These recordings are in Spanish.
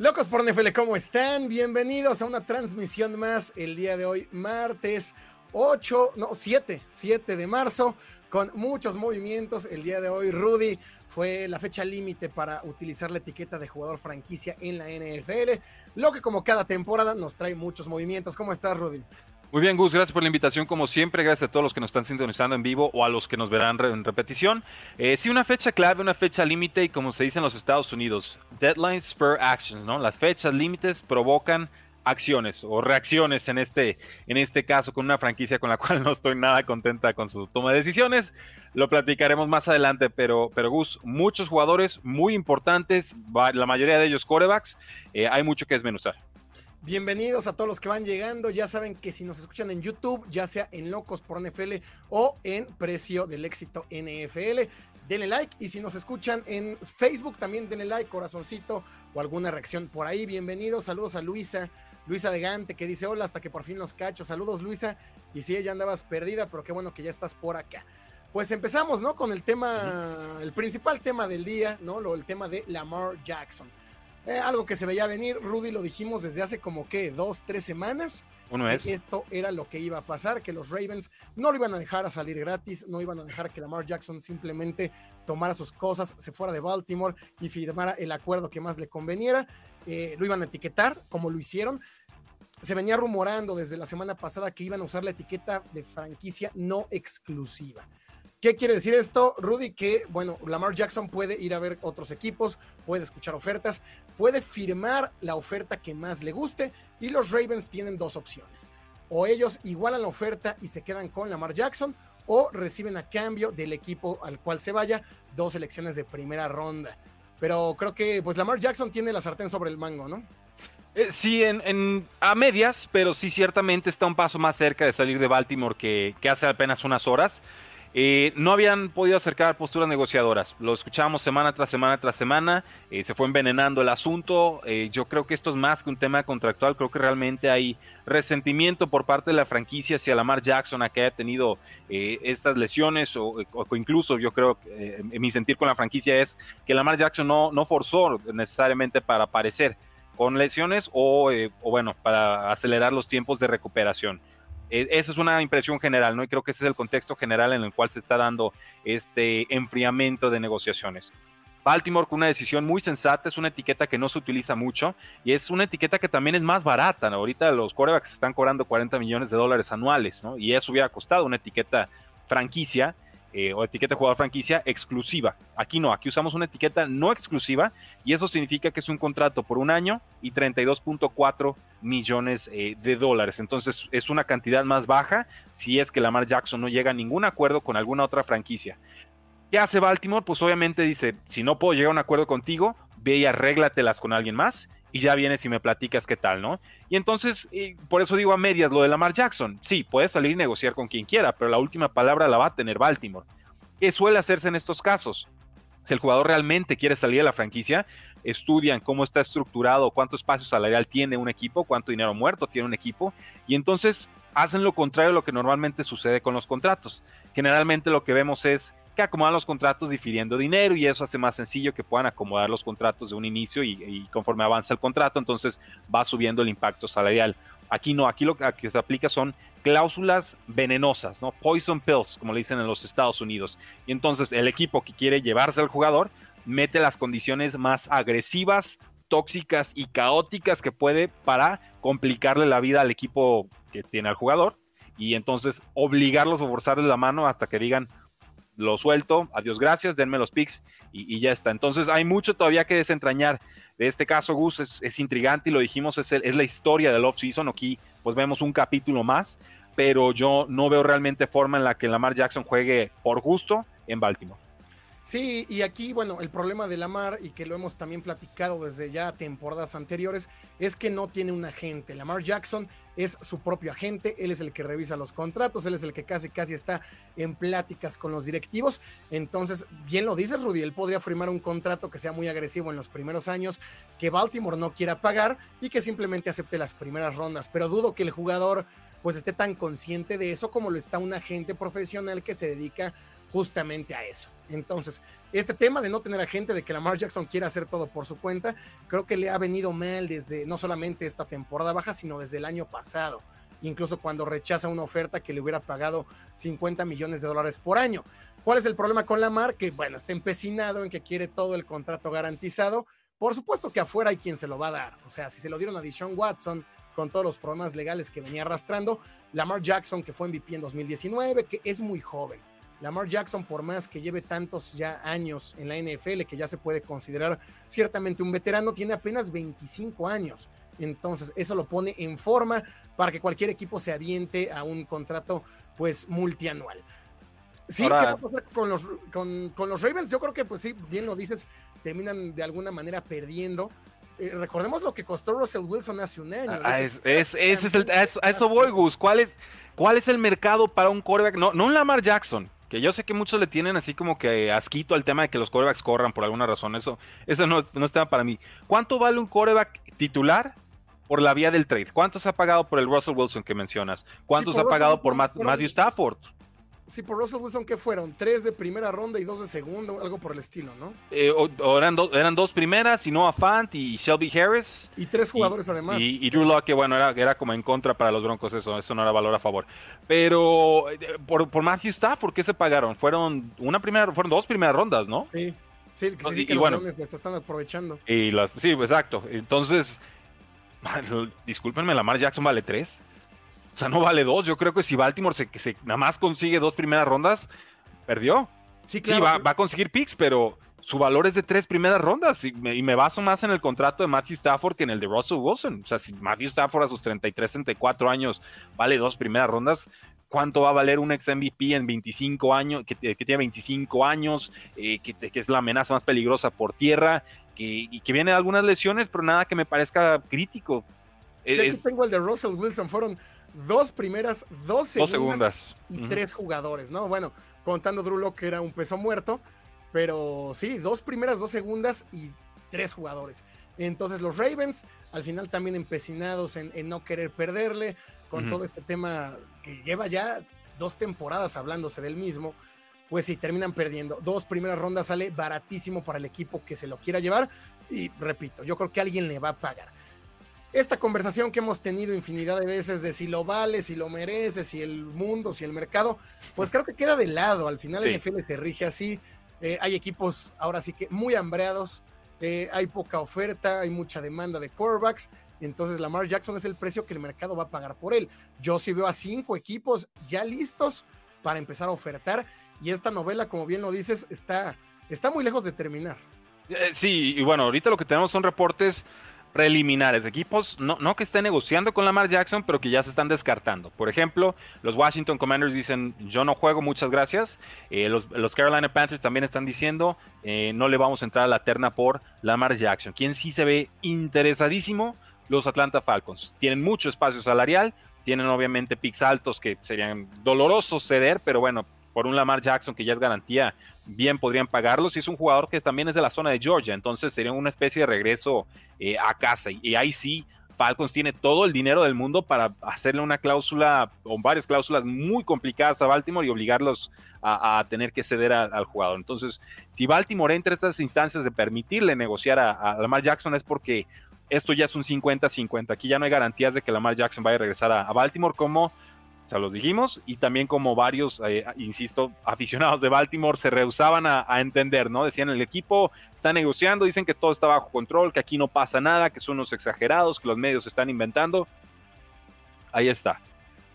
Locos por NFL, ¿cómo están? Bienvenidos a una transmisión más el día de hoy, martes 8, no, 7, 7 de marzo, con muchos movimientos. El día de hoy, Rudy, fue la fecha límite para utilizar la etiqueta de jugador franquicia en la NFL, lo que como cada temporada nos trae muchos movimientos. ¿Cómo estás, Rudy? Muy bien, Gus, gracias por la invitación. Como siempre, gracias a todos los que nos están sintonizando en vivo o a los que nos verán en repetición. Eh, sí, una fecha clave, una fecha límite y como se dice en los Estados Unidos, deadlines spur actions, ¿no? Las fechas límites provocan acciones o reacciones en este, en este caso con una franquicia con la cual no estoy nada contenta con su toma de decisiones. Lo platicaremos más adelante, pero, pero Gus, muchos jugadores muy importantes, la mayoría de ellos corebacks, eh, hay mucho que desmenuzar. Bienvenidos a todos los que van llegando. Ya saben que si nos escuchan en YouTube, ya sea en Locos por NFL o en Precio del Éxito NFL, denle like. Y si nos escuchan en Facebook, también denle like, corazoncito o alguna reacción por ahí. Bienvenidos. Saludos a Luisa, Luisa de Gante, que dice hola hasta que por fin nos cacho. Saludos, Luisa. Y si ya andabas perdida, pero qué bueno que ya estás por acá. Pues empezamos, ¿no? Con el tema, el principal tema del día, ¿no? Lo, el tema de Lamar Jackson. Eh, algo que se veía venir, Rudy lo dijimos desde hace como que dos, tres semanas. Uno es. Esto era lo que iba a pasar, que los Ravens no lo iban a dejar a salir gratis, no iban a dejar que Lamar Jackson simplemente tomara sus cosas, se fuera de Baltimore y firmara el acuerdo que más le conveniera. Eh, lo iban a etiquetar, como lo hicieron. Se venía rumorando desde la semana pasada que iban a usar la etiqueta de franquicia no exclusiva. ¿Qué quiere decir esto, Rudy? Que, bueno, Lamar Jackson puede ir a ver otros equipos, puede escuchar ofertas, puede firmar la oferta que más le guste y los Ravens tienen dos opciones. O ellos igualan la oferta y se quedan con Lamar Jackson o reciben a cambio del equipo al cual se vaya dos elecciones de primera ronda. Pero creo que pues Lamar Jackson tiene la sartén sobre el mango, ¿no? Eh, sí, en, a medias, pero sí ciertamente está un paso más cerca de salir de Baltimore que, que hace apenas unas horas. Eh, no habían podido acercar posturas negociadoras. Lo escuchamos semana tras semana tras semana. Eh, se fue envenenando el asunto. Eh, yo creo que esto es más que un tema contractual. Creo que realmente hay resentimiento por parte de la franquicia hacia Lamar Jackson a que haya tenido estas lesiones o, incluso yo creo que mi sentir con la franquicia es que Lamar Jackson no, forzó necesariamente para aparecer con lesiones o bueno, para acelerar los tiempos de recuperación. E, esa es una impresión general, ¿no? Y creo que ese es el contexto general en el cual se está dando este enfriamiento de negociaciones. Baltimore con una decisión muy sensata, es una etiqueta que no se utiliza mucho y es una etiqueta que también es más barata. ¿no? Ahorita los corebacks están cobrando 40 millones de dólares anuales, ¿no? Y eso hubiera costado una etiqueta franquicia eh, o etiqueta jugador franquicia exclusiva. Aquí no, aquí usamos una etiqueta no exclusiva y eso significa que es un contrato por un año y 32.4 millones eh, de dólares. Entonces es una cantidad más baja si es que Lamar Jackson no llega a ningún acuerdo con alguna otra franquicia. ¿Qué hace Baltimore? Pues obviamente dice, si no puedo llegar a un acuerdo contigo, ve y arréglatelas con alguien más y ya vienes y me platicas qué tal, ¿no? Y entonces, por eso digo a medias lo de Lamar Jackson. Sí, puede salir y negociar con quien quiera, pero la última palabra la va a tener Baltimore. ¿Qué suele hacerse en estos casos? Si el jugador realmente quiere salir de la franquicia, estudian cómo está estructurado, cuánto espacio salarial tiene un equipo, cuánto dinero muerto tiene un equipo, y entonces hacen lo contrario a lo que normalmente sucede con los contratos. Generalmente lo que vemos es que acomodan los contratos difiriendo dinero y eso hace más sencillo que puedan acomodar los contratos de un inicio y, conforme avanza el contrato, entonces va subiendo el impacto salarial. Aquí no, aquí lo que se aplica son cláusulas venenosas, ¿no? Poison pills, como le dicen en los Estados Unidos. Y entonces el equipo que quiere llevarse al jugador mete las condiciones más agresivas, tóxicas y caóticas que puede para complicarle la vida al equipo que tiene al jugador y entonces obligarlos o forzarles la mano hasta que digan, lo suelto, adiós, gracias, denme los picks y, ya está. Entonces hay mucho todavía que desentrañar. De este caso, Gus, es, intrigante y lo dijimos, es, es la historia del off-season. Aquí pues vemos un capítulo más, pero yo no veo realmente forma en la que Lamar Jackson juegue por gusto en Baltimore. Sí, y aquí, bueno, el problema de Lamar, y que lo hemos también platicado desde ya temporadas anteriores, es que no tiene un agente. Lamar Jackson es su propio agente, él es el que revisa los contratos, él es el que casi casi está en pláticas con los directivos. Entonces, bien lo dices, Rudy, él podría firmar un contrato que sea muy agresivo en los primeros años, que Baltimore no quiera pagar y que simplemente acepte las primeras rondas. Pero dudo que el jugador pues esté tan consciente de eso como lo está un agente profesional que se dedica justamente a eso. Entonces, este tema de no tener a gente, de que Lamar Jackson quiera hacer todo por su cuenta, creo que le ha venido mal desde no solamente esta temporada baja, sino desde el año pasado. Incluso cuando rechaza una oferta que le hubiera pagado 50 millones de dólares por año. ¿Cuál es el problema con Lamar? Que bueno, está empecinado en que quiere todo el contrato garantizado. Por supuesto que afuera hay quien se lo va a dar. O sea, si se lo dieron a Deshaun Watson con todos los problemas legales que venía arrastrando, Lamar Jackson, que fue MVP en 2019, que es muy joven Lamar Jackson, por más que lleve tantos ya años en la NFL, que ya se puede considerar ciertamente un veterano, tiene apenas 25 años. Entonces, eso lo pone en forma para que cualquier equipo se aviente a un contrato, pues, multianual. Sí, ¿qué va a pasar con los, con, los Ravens? Yo creo que, pues sí, bien lo dices, terminan de alguna manera perdiendo. Eh, recordemos lo que costó Russell Wilson hace un año. Ah, es, es, es el, a, eso, voy, Gus. ¿Cuál es, ¿Cuál es el mercado para un quarterback? No, no un Lamar Jackson, que yo sé que muchos le tienen así como que asquito al tema de que los corebacks corran por alguna razón. Eso, eso no, no es tema para mí. ¿Cuánto vale un coreback titular por la vía del trade? ¿Cuánto se ha pagado por el Russell Wilson que mencionas? ¿Cuánto se ha pagado por, Matthew Stafford? Sí, por Russell Wilson, ¿qué fueron? Tres de primera ronda y dos de segunda, algo por el estilo, ¿no? Eh, o, eran, eran dos primeras, y Noah Fant y Shelby Harris. Y tres jugadores además. Y, Drew Locke, que bueno, era, era como en contra para los Broncos, eso, eso no era valor a favor. Pero eh, por, por Matthew Stafford, ¿qué se pagaron? Fueron una primera, fueron dos primeras rondas, ¿no? Sí, sí, que, sí, que los bueno, están aprovechando. Y las, sí, exacto. Entonces, discúlpenme, Lamar Jackson vale tres. O sea, no vale dos. Yo creo que si Baltimore se, se nada más consigue dos primeras rondas, perdió. Sí, claro. va, a conseguir picks, pero su valor es de tres primeras rondas. Y me, baso más en el contrato de Matthew Stafford que en el de Russell Wilson. O sea, si Matthew Stafford a sus 33, 34 años vale dos primeras rondas, ¿cuánto va a valer un ex MVP en 25 años, que, tiene 25 años, eh, que, es la amenaza más peligrosa por tierra? y que viene de algunas lesiones, pero nada que me parezca crítico. Sí, aquí tengo el de Russell Wilson, fueron dos primeras, dos segundas, y tres jugadores, ¿no? Bueno, contando Drew que era un peso muerto, pero sí, dos primeras, dos segundas y tres jugadores. Entonces los Ravens, al final también empecinados en, no querer perderle, con todo este tema que lleva ya dos temporadas hablándose del mismo, pues sí, terminan perdiendo. Dos primeras rondas sale baratísimo para el equipo que se lo quiera llevar. Y repito, yo creo que alguien le va a pagar esta conversación que hemos tenido infinidad de veces de si lo vale, si lo merece, si el mundo, si el mercado, pues creo que queda de lado. Al final el NFL se rige así. Eh, hay equipos ahora sí que muy hambreados, eh, hay poca oferta, hay mucha demanda de quarterbacks. Entonces Lamar Jackson es el precio que el mercado va a pagar por él. Yo sí veo a cinco equipos ya listos para empezar a ofertar. Y esta novela, como bien lo dices, está, está muy lejos de terminar. Eh, sí, y bueno, ahorita lo que tenemos son reportes preliminares, equipos no, no que estén negociando con Lamar Jackson, pero que ya se están descartando. Por ejemplo, los Washington Commanders dicen, yo no juego, muchas gracias. Eh, los, Carolina Panthers también están diciendo, eh, no le vamos a entrar a la terna por Lamar Jackson. Quien sí se ve interesadísimo, los Atlanta Falcons. Tienen mucho espacio salarial, tienen obviamente picks altos que serían dolorosos ceder, pero bueno, por un Lamar Jackson que ya es garantía, bien podrían pagarlos. Y es un jugador que también es de la zona de Georgia, entonces sería una especie de regreso eh, a casa. Y, ahí sí, Falcons tiene todo el dinero del mundo para hacerle una cláusula o varias cláusulas muy complicadas a Baltimore y obligarlos a, tener que ceder al jugador. Entonces, si Baltimore entra a estas instancias de permitirle negociar a, Lamar Jackson es porque esto ya es un 50-50. Aquí ya no hay garantías de que Lamar Jackson vaya a regresar a Baltimore como sea, los dijimos, y también como varios, eh, insisto, aficionados de Baltimore se rehusaban a, entender, ¿no? Decían, el equipo está negociando, dicen que todo está bajo control, que aquí no pasa nada, que son unos exagerados, que los medios están inventando. Ahí está.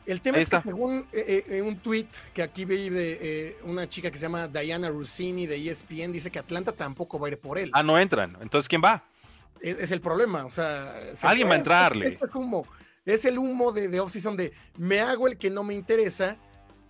El tema es que según eh, eh, un tweet que aquí vi de una chica que se llama Diana Rossini de ESPN, dice que Atlanta tampoco va a ir por él. Ah, no entran. Entonces, ¿quién va? Es, el problema. O sea, alguien va a entrarle. Esto es como es el humo de, de off-season de me hago el que no me interesa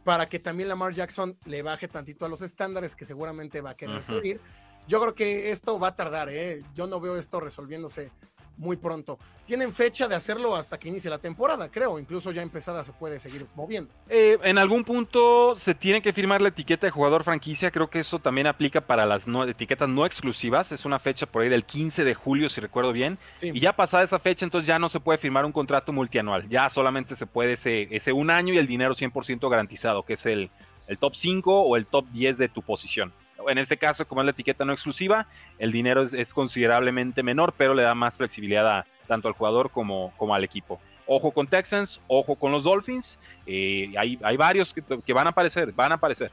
para que también Lamar Jackson le baje tantito a los estándares que seguramente va a querer pedir. Yo creo que esto va a tardar, ¿eh? Yo no veo esto resolviéndose muy pronto. Tienen fecha de hacerlo hasta que inicie la temporada, creo. Incluso ya empezada se puede seguir moviendo. Eh, en algún punto se tiene que firmar la etiqueta de jugador franquicia. Creo que eso también aplica para las etiquetas no exclusivas. Es una fecha por ahí del 15 de julio, si recuerdo bien. Y ya pasada esa fecha, entonces ya no se puede firmar un contrato multianual. Ya solamente se puede ese, ese un año y el dinero 100% garantizado, que es el, el top 5 o el top 10 de tu posición en este caso, como es la etiqueta no exclusiva, el dinero es, considerablemente menor, pero le da más flexibilidad tanto al jugador como, al equipo. Ojo con Texans, ojo con los Dolphins. Eh, hay, hay, varios que, van a aparecer, van a aparecer.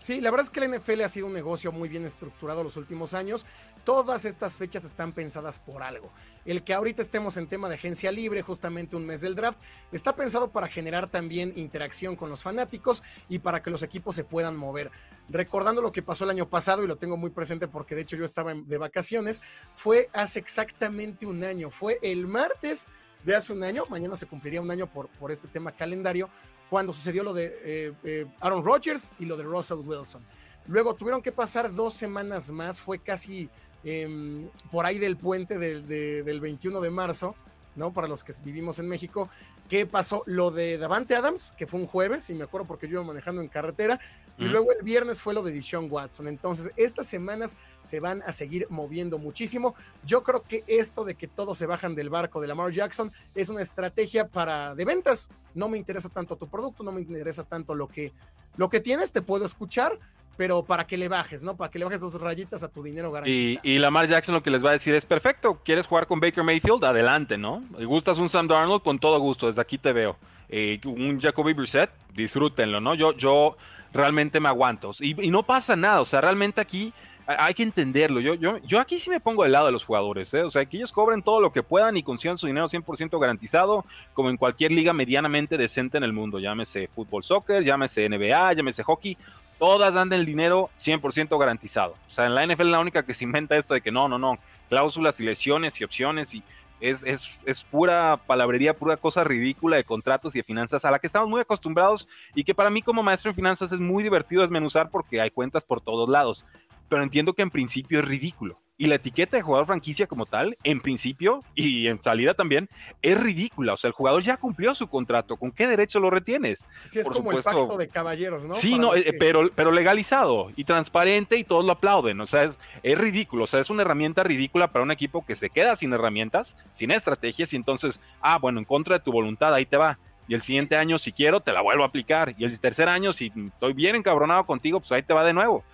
Sí, la verdad es que el NFL ha sido un negocio muy bien estructurado los últimos años. Todas estas fechas están pensadas por algo. El que ahorita estemos en tema de agencia libre, justamente un mes del draft, está pensado para generar también interacción con los fanáticos y para que los equipos se puedan mover. Recordando lo que pasó el año pasado, y lo tengo muy presente porque de hecho yo estaba de vacaciones, fue hace exactamente un año, fue el martes de hace un año, mañana se cumpliría un año por, por este tema calendario, cuando sucedió lo de eh, eh, Aaron Rodgers y lo de Russell Wilson. Luego tuvieron que pasar dos semanas más, fue casi em, por ahí del puente del 21 de marzo, ¿no? Para los que vivimos en México, ¿qué pasó? Lo de Davante Adams, que fue un jueves, y me acuerdo porque yo iba manejando en carretera, y luego el viernes fue lo de Deshaun Watson. Entonces, estas semanas se van a seguir moviendo muchísimo. Yo creo que esto de que todos se bajan del barco de Lamar Jackson es una estrategia para de ventas. No me interesa tanto tu producto, no me interesa tanto lo que, lo que tienes, te puedo escuchar, pero para que le bajes, ¿no? Para que le bajes dos rayitas a tu dinero garantizado. Y, y, Lamar Jackson lo que les va a decir es perfecto. ¿Quieres jugar con Baker Mayfield? Adelante, ¿no? ¿Y gustas un Sam Darnold? Con todo gusto, desde aquí te veo. Eh, un Jacoby Brissett, disfrútenlo, ¿no? Yo, yo realmente me aguanto. Y, no pasa nada, o sea, realmente aquí hay que entenderlo. Yo, yo, yo aquí sí me pongo del lado de los jugadores, ¿eh? o sea, que ellos cobren todo lo que puedan y consigan su dinero 100% garantizado, como en cualquier liga medianamente decente en el mundo, llámese fútbol, soccer, llámese NBA, llámese hockey, todas dan el dinero 100% garantizado. O sea, en la NFL la única que se inventa esto de que no, no, no, cláusulas y lesiones y opciones y es, es, pura palabrería, pura cosa ridícula de contratos y de finanzas a la que estamos muy acostumbrados y que para mí como maestro en finanzas es muy divertido desmenuzar porque hay cuentas por todos lados. Pero entiendo que en principio es ridículo. Y la etiqueta de jugador franquicia como tal, en principio y en salida también, es ridícula. O sea, el jugador ya cumplió su contrato. ¿Con qué derecho lo retienes? Sí, es como el pacto de caballeros, ¿no? Sí, no, eh, pero, pero legalizado y transparente y todos lo aplauden. O sea, es, es ridículo. O sea, es una herramienta ridícula para un equipo que se queda sin herramientas, sin estrategias y entonces, ah, bueno, en contra de tu voluntad, ahí te va y el siguiente año si quiero te la vuelvo a aplicar y el tercer año si estoy bien encabronado contigo pues ahí te va de nuevo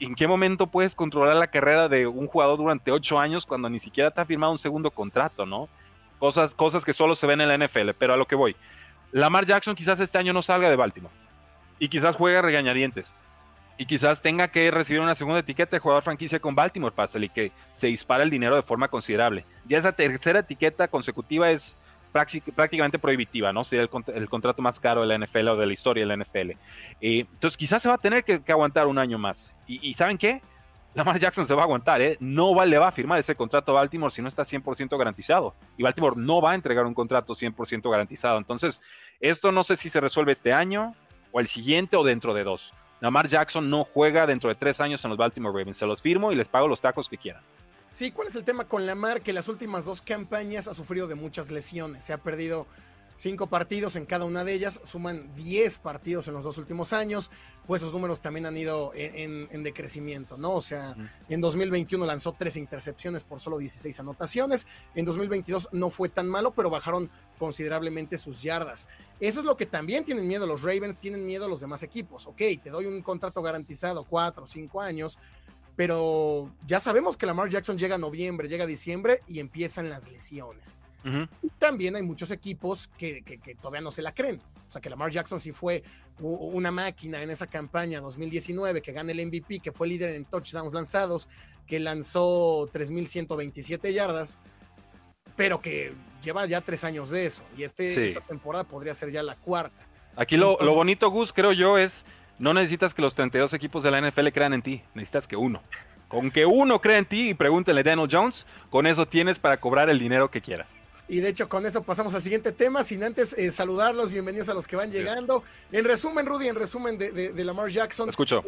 ¿en qué momento puedes controlar la carrera de un jugador durante ocho años cuando ni siquiera te ha firmado un segundo contrato, no? Cosas, cosas que solo se ven en la NFL, pero a lo que voy. Lamar Jackson quizás este año no salga de Baltimore y quizás juegue regañadientes y quizás tenga que recibir una segunda etiqueta de jugador franquicia con Baltimore para y que se dispara el dinero de forma considerable. Ya esa tercera etiqueta consecutiva es prácticamente prohibitiva, ¿no? Sería el, contrato más caro de la NFL o de la historia de la NFL. Eh, entonces, quizás se va a tener que, aguantar un año más. Y, ¿saben qué? Lamar Jackson se va a aguantar, ¿eh? No va, le va a firmar ese contrato a Baltimore si no está 100% garantizado. Y Baltimore no va a entregar un contrato 100% garantizado. Entonces, esto no sé si se resuelve este año o el siguiente o dentro de dos. Lamar Jackson no juega dentro de tres años en los Baltimore Ravens. Se los firmo y les pago los tacos que quieran. Sí, ¿cuál es el tema con Lamar? Que las últimas dos campañas ha sufrido de muchas lesiones. Se ha perdido cinco partidos en cada una de ellas, suman 10 partidos en los dos últimos años, pues esos números también han ido en, decrecimiento, ¿no? O sea, en 2021 lanzó tres intercepciones por solo 16 anotaciones, en 2022 no fue tan malo, pero bajaron considerablemente sus yardas. Eso es lo que también tienen miedo los Ravens, tienen miedo los demás equipos. Ok, te doy un contrato garantizado, cuatro o cinco años, pero ya sabemos que Lamar Jackson llega a noviembre, llega a diciembre y empiezan las lesiones. También hay muchos equipos que, todavía no se la creen. O sea, que Lamar Jackson sí fue una máquina en esa campaña 2019, que gana el MVP, que fue líder en touchdowns lanzados, que lanzó 3.127 yardas, pero que lleva ya tres años de eso. Y este, esta temporada podría ser ya la cuarta. Aquí lo, lo bonito, Gus, creo yo, es no necesitas que los 32 equipos de la NFL crean en ti, necesitas que uno. Con que uno crea en ti y pregúntele a Daniel Jones, con eso tienes para cobrar el dinero que quiera. Y de hecho, con eso pasamos al siguiente tema, sin antes eh, saludarlos, bienvenidos a los que van llegando. En resumen, Rudy, en resumen de, de, Lamar Jackson. Escucho.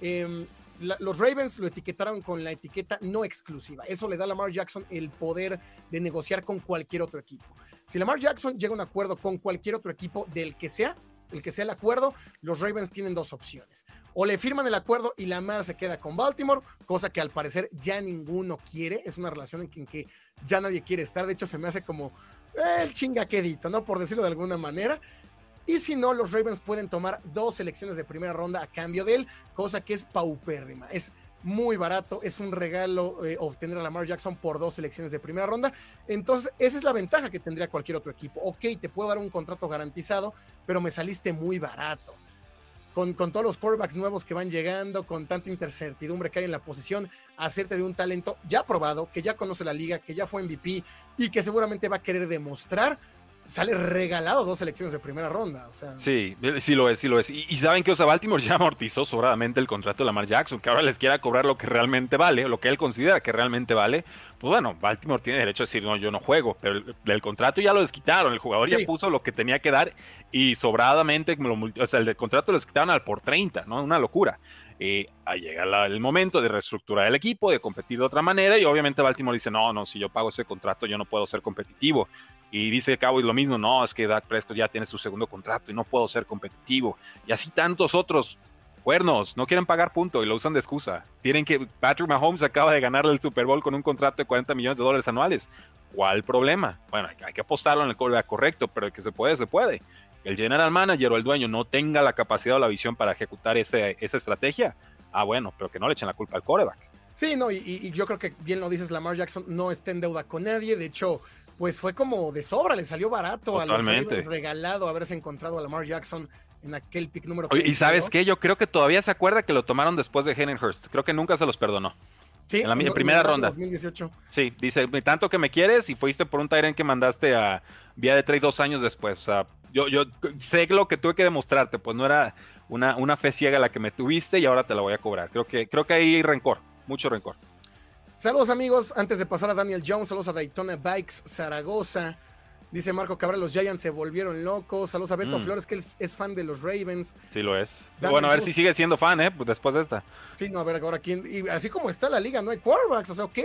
Em, los Ravens lo etiquetaron con la etiqueta no exclusiva. Eso le da a Lamar Jackson el poder de negociar con cualquier otro equipo. Si Lamar Jackson llega a un acuerdo con cualquier otro equipo del que sea, el que sea el acuerdo, los Ravens tienen dos opciones. O le firman el acuerdo y la madre se queda con Baltimore, cosa que al parecer ya ninguno quiere. Es una relación en que, ya nadie quiere estar. De hecho, se me hace como el chingaquedito, ¿no? Por decirlo de alguna manera. Y si no, los Ravens pueden tomar dos selecciones de primera ronda a cambio de él, cosa que es paupérrima. Es muy barato, es un regalo eh, obtener a Lamar Jackson por dos selecciones de primera ronda. Entonces, esa es la ventaja que tendría cualquier otro equipo. Ok, te puedo dar un contrato garantizado, pero me saliste muy barato. Con, con, todos los quarterbacks nuevos que van llegando, con tanta incertidumbre que hay en la posición, hacerte de un talento ya probado, que ya conoce la liga, que ya fue MVP y que seguramente va a querer demostrar sale regalado dos selecciones de primera ronda. O sea. Sí, sí lo es, sí lo es. Y, saben que o sea, Baltimore ya amortizó sobradamente el contrato de Lamar Jackson, que ahora les quiera cobrar lo que realmente vale, lo que él considera que realmente vale. Pues bueno, Baltimore tiene derecho a decir, no, yo no juego, pero el, contrato ya lo desquitaron, el jugador ya puso lo que tenía que dar y sobradamente, o sea, el contrato lo desquitaron al por 30, ¿no? Una locura. Eh, llega el momento de reestructurar el equipo, de competir de otra manera, y obviamente Baltimore dice, no, no, si yo pago ese contrato yo no puedo ser competitivo. Y dice Cowboys lo mismo, no, es que Dak Prescott ya tiene su segundo contrato y no puedo ser competitivo. Y así tantos otros cuernos, no quieren pagar punto y lo usan de excusa. Tienen que, Patrick Mahomes acaba de ganarle el Super Bowl con un contrato de 40 millones de dólares anuales. ¿Cuál problema? Bueno, hay que apostarlo en el coreback correcto, pero que se puede, se puede. El general manager o el dueño no tenga la capacidad o la visión para ejecutar ese, esa estrategia, ah, bueno, pero que no le echen la culpa al coreback. Sí, no, y, y, yo creo que bien lo dices, Lamar Jackson no está en deuda con nadie. De hecho, pues fue como de sobra, le salió barato a los regalado haberse encontrado a Lamar Jackson en aquel pick número Y sabes qué, yo creo que todavía se acuerda que lo tomaron después de Hurst. Creo que nunca se los perdonó. Sí, en la primera ronda. 2018. Sí, dice, tanto que me quieres y fuiste por un Tyrant que mandaste a vía de trade dos años después. O sea, yo, yo sé lo que tuve que demostrarte, pues no era una, una fe ciega la que me tuviste y ahora te la voy a cobrar. Creo que, creo que hay rencor, mucho rencor. Saludos amigos, antes de pasar a Daniel Jones, saludos a Daytona Bikes Zaragoza. Dice Marco Cabral, los Giants se volvieron locos. Saludos a Beto mm. Flores, que él es fan de los Ravens. Sí, lo es. bueno, a ver si sigue siendo fan, ¿eh? Pues después de esta. Sí, no, a ver ahora quién. Y así como está la liga, no hay quarterbacks. O sea, ok,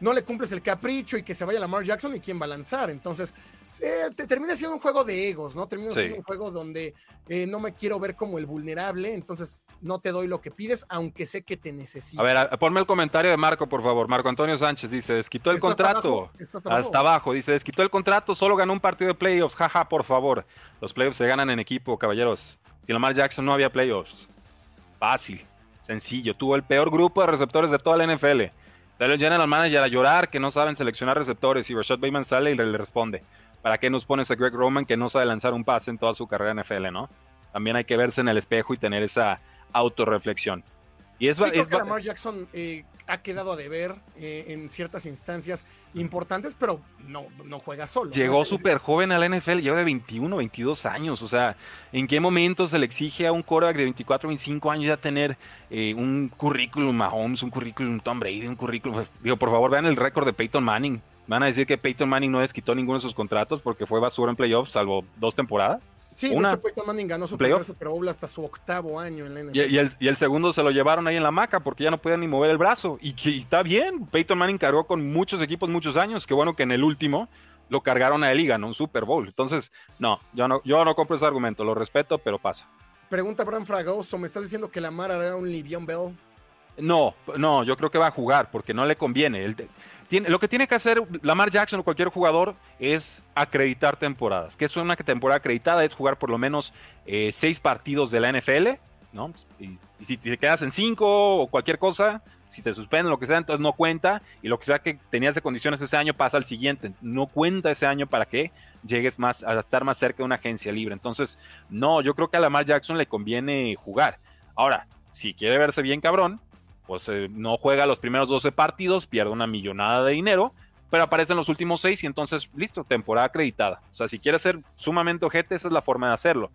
no le cumples el capricho y que se vaya Lamar Jackson y quién va a lanzar. Entonces, eh, te termina siendo un juego de egos, ¿no? Termina siendo un juego donde eh, no me quiero ver como el vulnerable, entonces no te doy lo que pides, aunque sé que te necesito. A ver, ponme el comentario de Marco, por favor. Marco Antonio Sánchez dice, desquitó el contrato. Hasta abajo? dice, desquitó el contrato, solo ganó un partido de playoffs, jaja, por favor. Los playoffs se ganan en equipo, caballeros. Si Lamar Jackson no había playoffs. Fácil, sencillo. Tuvo el peor grupo de receptores de toda la NFL. Dale el general manager a llorar que no saben seleccionar receptores y Rashad Bateman sale y le responde. ¿Para qué nos pones a Greg Roman que no sabe lanzar un pase en toda su carrera en NFL, no? También hay que verse en el espejo y tener esa autorreflexión. Y es, sí, creo que Lamar Jackson eh, ha quedado a deber eh, en ciertas instancias importantes, pero no, no juega solo. Llegó súper joven a la NFL, lleva de 21, 22 años. O sea, ¿en qué momento se le exige a un quarterback de 24, 25 años ya tener eh, un currículum Mahomes, un currículum Tom Brady, un currículum... Digo, por favor, vean el récord de Peyton Manning. Van a decir que Peyton Manning no desquitó ninguno de sus contratos porque fue basura en playoffs, salvo dos temporadas. Sí, Una, de hecho Peyton Manning ganó su primer Super Bowl hasta su octavo año en la NFL. Y, el, y, el, segundo se lo llevaron ahí en la maca porque ya no podían ni mover el brazo. Y, está bien, Peyton Manning cargó con muchos equipos muchos años. Qué bueno que en el último lo cargaron a él y ganó un Super Bowl. Entonces, no, yo no, yo no compro ese argumento, lo respeto, pero pasa. Pregunta Bran Fragoso, ¿me estás diciendo que Lamar hará un Livion Bell? No, no, yo creo que va a jugar porque no le conviene. Él, lo que tiene que hacer Lamar Jackson o cualquier jugador es acreditar temporadas. Que es una temporada acreditada, es jugar por lo menos eh, seis partidos de la NFL, ¿no? Y, si te quedas en cinco o cualquier cosa, si te suspenden, lo que sea, entonces no cuenta. Y lo que sea que tenías de condiciones ese año pasa al siguiente. No cuenta ese año para que llegues más a estar más cerca de una agencia libre. Entonces, no, yo creo que a Lamar Jackson le conviene jugar. Ahora, si quiere verse bien cabrón, pues eh, no juega los primeros 12 partidos, pierde una millonada de dinero, pero aparece en los últimos 6 y entonces, listo, temporada acreditada. O sea, si quiere ser sumamente ojete, esa es la forma de hacerlo.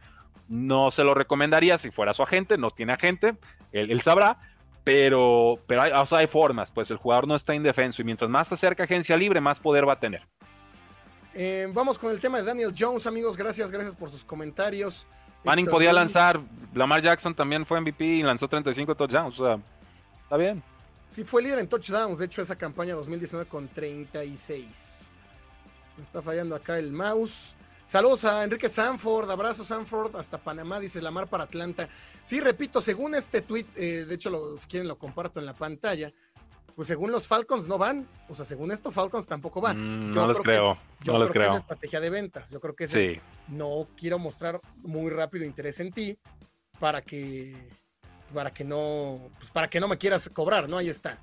No se lo recomendaría si fuera su agente, no tiene agente, él, sabrá, pero, pero hay, hay formas, pues el jugador no está indefenso y mientras más se acerca a agencia libre, más poder va a tener. Eh, vamos con el tema de Daniel Jones, amigos. Gracias, gracias por sus comentarios. Manning podía lanzar, Lamar Jackson también fue MVP y lanzó 35 touchdowns, o sea, está bien. Sí, fue líder en touchdowns, de hecho, esa campaña 2019 con 36. Me está fallando acá el mouse. Saludos a Enrique Sanford, abrazo Sanford, hasta Panamá, dice Lamar para Atlanta. Sí, repito, según este tweet, eh, de hecho, lo, si quieren lo comparto en la pantalla, pues según los Falcons no van, o sea, según esto Falcons tampoco van. Mm, no los creo, yo no creo los creo. Que es estrategia de ventas, yo creo que es Sí. no quiero mostrar muy rápido interés en ti para que para que no pues para que no me quieras cobrar, ¿no? Ahí está.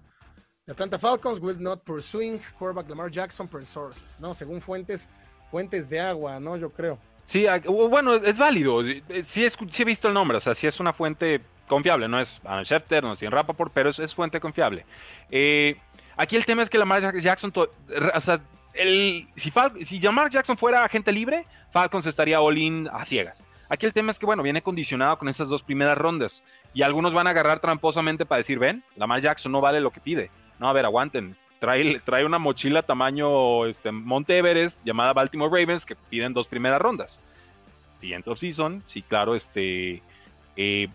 Atlanta Falcons will not pursuing quarterback Lamar Jackson per sources, ¿no? Según fuentes fuentes de agua, ¿no? Yo creo. Sí, ah, bueno, es válido. Eh, Sí, escu- sí he visto el nombre, o sea, sí es una fuente confiable, no es Adam Schefter, no es Ian Rappaport, pero es, es fuente confiable. Eh, aquí el tema es que Lamar Jackson, o sea, si, si Lamar Jackson fuera agente libre, Falcons estaría all-in a ciegas. Aquí el tema es que, bueno, viene condicionado con esas dos primeras rondas y algunos van a agarrar tramposamente para decir, ven, Lamar Jackson no vale lo que pide. No, a ver, aguanten. Trae, trae una mochila tamaño este, Monte Everest llamada Baltimore Ravens que piden dos primeras rondas. Siguiente offseason, sí, claro, este, eh,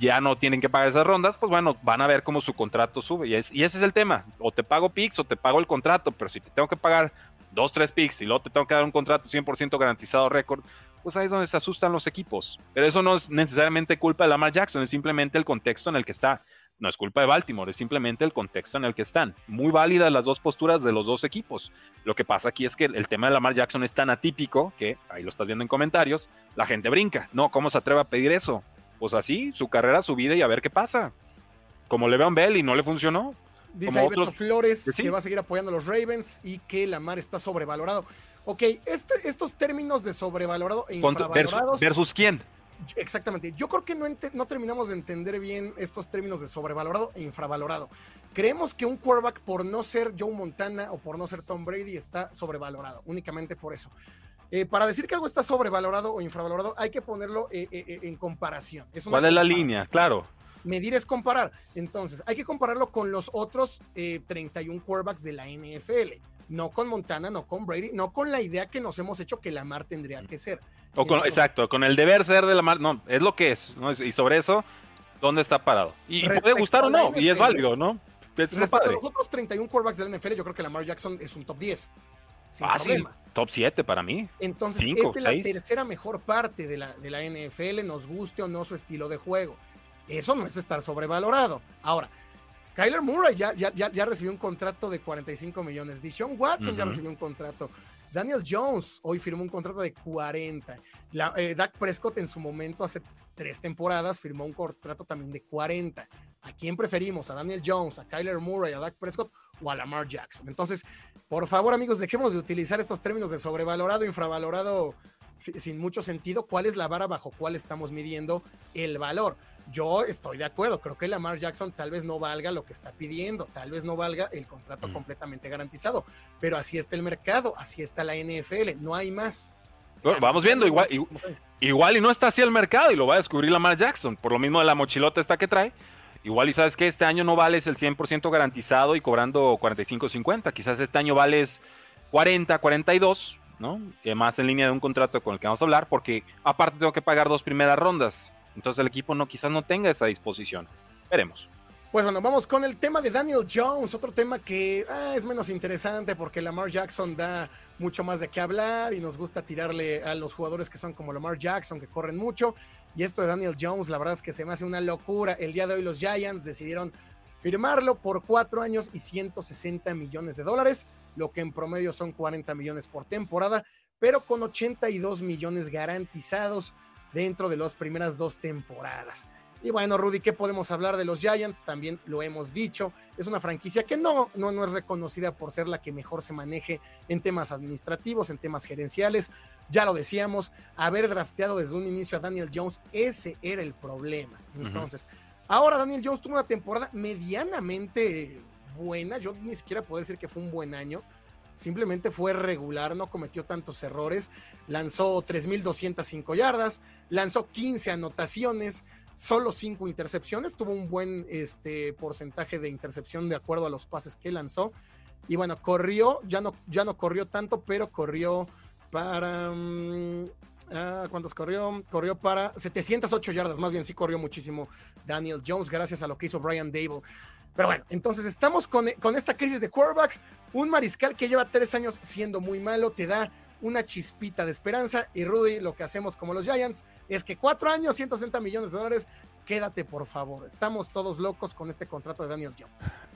ya no tienen que pagar esas rondas, pues bueno, van a ver cómo su contrato sube. Y, es- y ese es el tema. O te pago picks o te pago el contrato, pero si te tengo que pagar dos, tres picks y luego te tengo que dar un contrato 100% garantizado récord, pues ahí es donde se asustan los equipos. Pero eso no es necesariamente culpa de Lamar Jackson, es simplemente el contexto en el que está. No es culpa de Baltimore, es simplemente el contexto en el que están. Muy válidas las dos posturas de los dos equipos. Lo que pasa aquí es que el tema de Lamar Jackson es tan atípico que, ahí lo estás viendo en comentarios, la gente brinca. No, ¿cómo se atreve a pedir eso? Pues así, su carrera, su vida y a ver qué pasa. Como Le'Veon Bell y no le funcionó. Dice Como ahí otros- Beto Flores sí. que va a seguir apoyando a los Ravens y que Lamar está sobrevalorado. Ok, este, estos términos de sobrevalorado e infravalorados. versus, versus quién? Exactamente. Yo creo que no, ente- no terminamos de entender bien estos términos de sobrevalorado e infravalorado. Creemos que un quarterback, por no ser Joe Montana o por no ser Tom Brady, está sobrevalorado, únicamente por eso. Eh, para decir que algo está sobrevalorado o infravalorado, hay que ponerlo eh, eh, en comparación. Es una ¿Cuál es la línea? Claro. Medir es comparar. Entonces, hay que compararlo con los otros eh, 31 quarterbacks de la NFL. No con Montana, no con Brady, no con la idea que nos hemos hecho que Lamar tendría que ser. O con, Entonces- exacto, con el deber ser de Lamar. No, es lo que es. ¿no? Y sobre eso, ¿dónde está parado? Y puede gustar o no, y es válido, ¿no? Es Respecto a los otros 31 quarterbacks de la NFL, yo creo que Lamar Jackson es un top 10. Sin Fácil. problema. Top 7 para mí. Entonces, Cinco, esta es la tercera mejor parte de la, de la NFL, nos guste o no su estilo de juego. Eso no es estar sobrevalorado. Ahora, Kyler Murray ya, ya, ya, ya recibió un contrato de 45 millones. Dishon Watson ya recibió un contrato. Daniel Jones hoy firmó un contrato de 40. La, eh, Dak Prescott en su momento, hace tres temporadas, firmó un contrato también de 40. ¿A quién preferimos? ¿A Daniel Jones, a Kyler Murray, a Dak Prescott o a Lamar Jackson? Entonces, por favor, amigos, dejemos de utilizar estos términos de sobrevalorado, infravalorado, si- sin mucho sentido. ¿Cuál es la vara bajo cuál estamos midiendo el valor? Yo estoy de acuerdo, creo que Lamar Jackson tal vez no valga lo que está pidiendo, tal vez no valga el contrato Mm. completamente garantizado, pero así está el mercado, así está la NFL, no hay más. Bueno, vamos viendo, igual, igual y no está así el mercado y lo va a descubrir Lamar Jackson. Por lo mismo de la mochilota esta que trae. Igual y sabes que este año no vales el 100% garantizado y cobrando 45-50. Quizás este año vales 40, 42, ¿no? Eh, más en línea de un contrato con el que vamos a hablar, porque aparte tengo que pagar dos primeras rondas. Entonces el equipo no, quizás no tenga esa disposición. Veremos. Pues bueno, vamos con el tema de Daniel Jones, otro tema que ah, es menos interesante porque Lamar Jackson da mucho más de qué hablar y nos gusta tirarle a los jugadores que son como Lamar Jackson, que corren mucho. Y esto de Daniel Jones, la verdad es que se me hace una locura. El día de hoy los Giants decidieron firmarlo por cuatro años y 160 millones de dólares, lo que en promedio son 40 millones por temporada, pero con 82 millones garantizados dentro de las primeras dos temporadas. Y bueno, Rudy, ¿qué podemos hablar de los Giants? También lo hemos dicho, es una franquicia que no, no, no es reconocida por ser la que mejor se maneje en temas administrativos, en temas gerenciales. Ya lo decíamos, haber drafteado desde un inicio a Daniel Jones, ese era el problema. Entonces, ahora Daniel Jones tuvo una temporada medianamente buena, yo ni siquiera puedo decir que fue un buen año, simplemente fue regular, no cometió tantos errores, lanzó 3.205 yardas, lanzó 15 anotaciones, solo 5 intercepciones, tuvo un buen este, porcentaje de intercepción de acuerdo a los pases que lanzó. Y bueno, corrió, ya no, ya no corrió tanto, pero corrió para... Mm, ah, ¿Cuántos corrió? Corrió para 708 yardas, más bien sí corrió muchísimo Daniel Jones, gracias a lo que hizo Brian Dable. Pero bueno, entonces estamos con, con esta crisis de quarterbacks. Un mariscal que lleva tres años siendo muy malo te da una chispita de esperanza. Y Rudy, lo que hacemos como los Giants es que cuatro años, 160 millones de dólares, quédate por favor. Estamos todos locos con este contrato de Daniel Jones.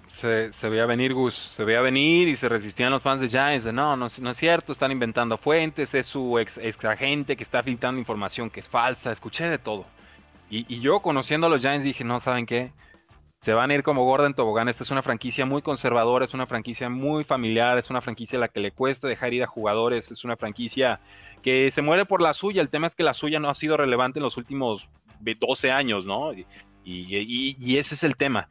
Se, se veía venir, Gus, se veía venir y se resistían los fans de Giants. No, no, no es cierto, están inventando fuentes, es su ex, ex, agente que está filtrando información que es falsa. Escuché de todo. Y, y yo, conociendo a los Giants, dije, no, ¿saben qué? Se van a ir como gorda en tobogán. Esta es una franquicia muy conservadora, es una franquicia muy familiar, es una franquicia a la que le cuesta dejar ir a jugadores, es una franquicia que se muere por la suya. El tema es que la suya no ha sido relevante en los últimos 12 años, ¿no? Y, ese es el tema.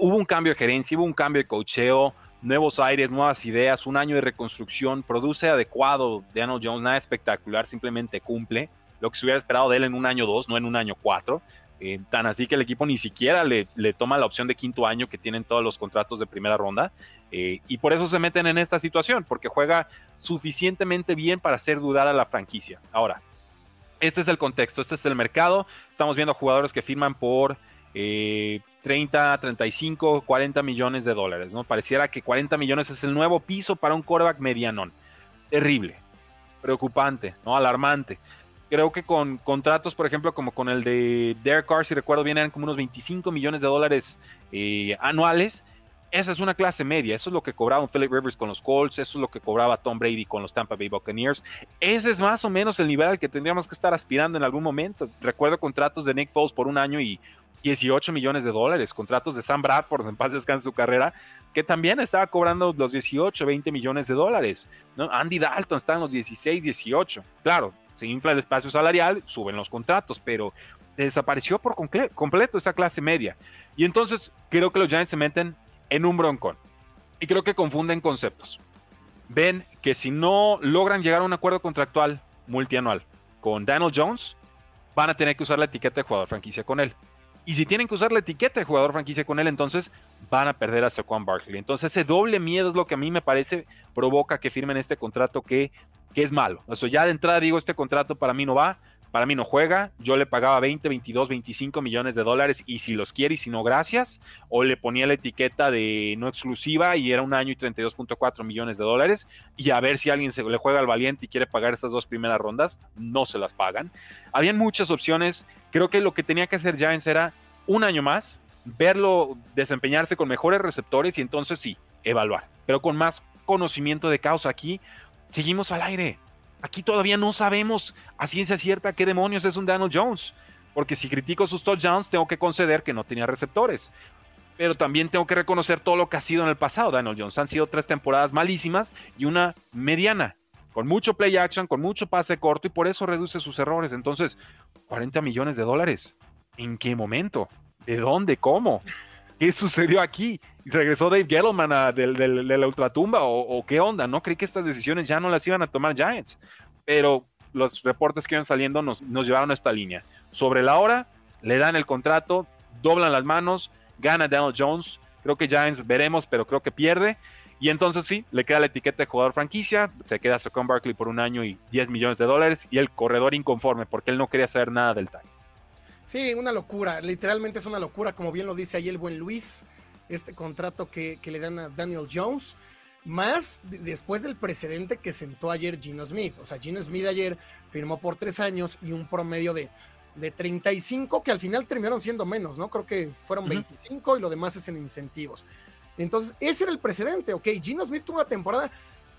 Hubo un cambio de gerencia, hubo un cambio de cocheo, nuevos aires, nuevas ideas, un año de reconstrucción, produce adecuado Daniel Jones, nada espectacular, simplemente cumple lo que se hubiera esperado de él en un año dos, no en un año cuatro. Eh, tan así que el equipo ni siquiera le, toma la opción de quinto año que tienen todos los contratos de primera ronda. Eh, y por eso se meten en esta situación, porque juega suficientemente bien para hacer dudar a la franquicia. Ahora, este es el contexto, este es el mercado. Estamos viendo jugadores que firman por 30, 35, 40 millones de dólares. ¿no? Pareciera que 40 millones es el nuevo piso para un quarterback medianón. Terrible, preocupante, ¿no? alarmante creo que con contratos, por ejemplo, como con el de Derek Carr, si recuerdo bien, eran como unos 25 millones de dólares eh, anuales. Esa es una clase media, eso es lo que cobraba Philip Rivers con los Colts, eso es lo que cobraba Tom Brady con los Tampa Bay Buccaneers. Ese es más o menos el nivel al que tendríamos que estar aspirando en algún momento. Recuerdo contratos de Nick Foles por un año y 18 millones de dólares, contratos de Sam Bradford en paz descanse su carrera, que también estaba cobrando los 18, 20 millones de dólares. Andy Dalton está en los 16, 18. Claro, se infla el espacio salarial, suben los contratos, pero desapareció por completo esa clase media. Y entonces creo que los Giants se meten en un broncón. Y creo que confunden conceptos. Ven que si no logran llegar a un acuerdo contractual multianual con Daniel Jones, van a tener que usar la etiqueta de jugador franquicia con él. Y si tienen que usar la etiqueta de jugador franquicia con él, entonces van a perder a Saquon Barkley. Entonces ese doble miedo es lo que a mí me parece provoca que firmen este contrato que, que es malo. O sea, ya de entrada digo, este contrato para mí no va, para mí no juega, yo le pagaba 20, 22, 25 millones de dólares y si los quiere y si no, gracias. O le ponía la etiqueta de no exclusiva y era un año y 32.4 millones de dólares. Y a ver si alguien se le juega al valiente y quiere pagar estas dos primeras rondas, no se las pagan. Habían muchas opciones, creo que lo que tenía que hacer Giants era un año más, verlo desempeñarse con mejores receptores y entonces sí, evaluar, pero con más conocimiento de causa aquí, seguimos al aire aquí todavía no sabemos a ciencia cierta qué demonios es un Daniel Jones. Porque si critico sus touchdowns, tengo que conceder que no tenía receptores. Pero también tengo que reconocer todo lo que ha sido en el pasado Daniel Jones. Han sido tres temporadas malísimas y una mediana. Con mucho play action, con mucho pase corto y por eso reduce sus errores. Entonces, 40 millones de dólares. ¿En qué momento? ¿De dónde? ¿Cómo? ¿Qué sucedió aquí? ¿Regresó Dave Gettleman de la ultratumba ¿O, o qué onda? No creí que estas decisiones ya no las iban a tomar Giants, pero los reportes que iban saliendo nos, nos llevaron a esta línea. Sobre la hora, le dan el contrato, doblan las manos, gana Daniel Jones. Creo que Giants veremos, pero creo que pierde. Y entonces sí, le queda la etiqueta de jugador franquicia, se queda Saquon Barkley por un año y 10 millones de dólares y el corredor inconforme porque él no quería saber nada del time. Sí, una locura, literalmente es una locura, como bien lo dice ahí el buen Luis, este contrato que, le dan a Daniel Jones, más después del precedente que sentó ayer Gino Smith. O sea, Gino Smith ayer firmó por tres años y un promedio de, de 35, que al final terminaron siendo menos, ¿no? Creo que fueron 25 y lo demás es en incentivos. Entonces, ese era el precedente, ok. Gino Smith tuvo una temporada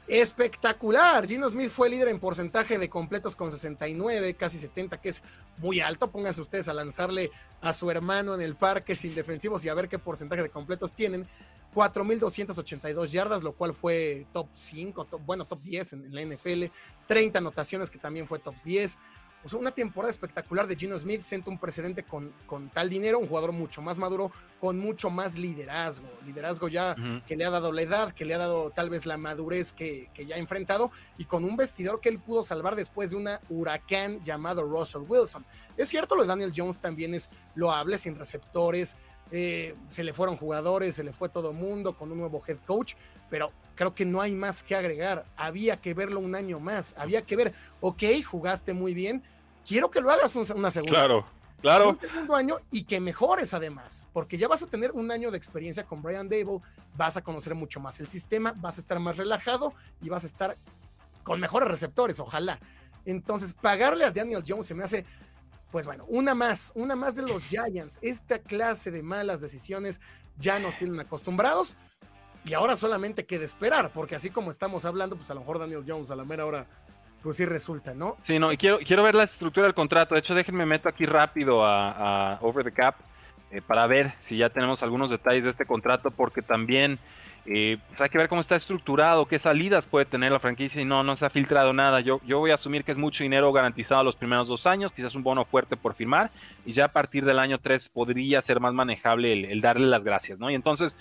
espectacular. Gino Smith fue líder en porcentaje de completos con 69, casi 70, que es muy alto. Pónganse ustedes a lanzarle a su hermano en el parque sin defensivos y a ver qué porcentaje de completos tienen. 4.282 yardas, lo cual fue top 5, bueno, top 10 en, la NFL. 30 anotaciones, que también fue top 10. O sea, una temporada espectacular de Gino Smith siente un precedente con, con tal dinero, un jugador mucho más maduro, con mucho más liderazgo. Liderazgo ya que le ha dado la edad, que le ha dado tal vez la madurez que, que, ya ha enfrentado y con un vestidor que él pudo salvar después de una huracán llamado Russell Wilson. Es cierto, lo de Daniel Jones también es loable, sin receptores. Eh, se le fueron jugadores, se le fue todo mundo con un nuevo head coach, pero creo que no hay más que agregar. Había que verlo un año más. Había que ver, ok, jugaste muy bien. Quiero que lo hagas una segunda. Claro, claro. Un segundo año y que mejores además, porque ya vas a tener un año de experiencia con Brian Dable, vas a conocer mucho más el sistema, vas a estar más relajado y vas a estar con mejores receptores, ojalá. Entonces, pagarle a Daniel Jones se me hace, pues bueno, una más, una más de los Giants. Esta clase de malas decisiones ya nos tienen acostumbrados y ahora solamente queda esperar, porque así como estamos hablando, pues a lo mejor Daniel Jones a la mera hora, pues sí resulta, ¿no? Sí, no, y quiero, quiero ver la estructura del contrato. De hecho, déjenme meto aquí rápido a, Over the Cap eh, para ver si ya tenemos algunos detalles de este contrato, porque también eh, pues hay que ver cómo está estructurado, qué salidas puede tener la franquicia y no, no se ha filtrado nada. Yo, yo voy a asumir que es mucho dinero garantizado los primeros dos años, quizás un bono fuerte por firmar y ya a partir del año 3 podría ser más manejable el, darle las gracias, ¿no? Y entonces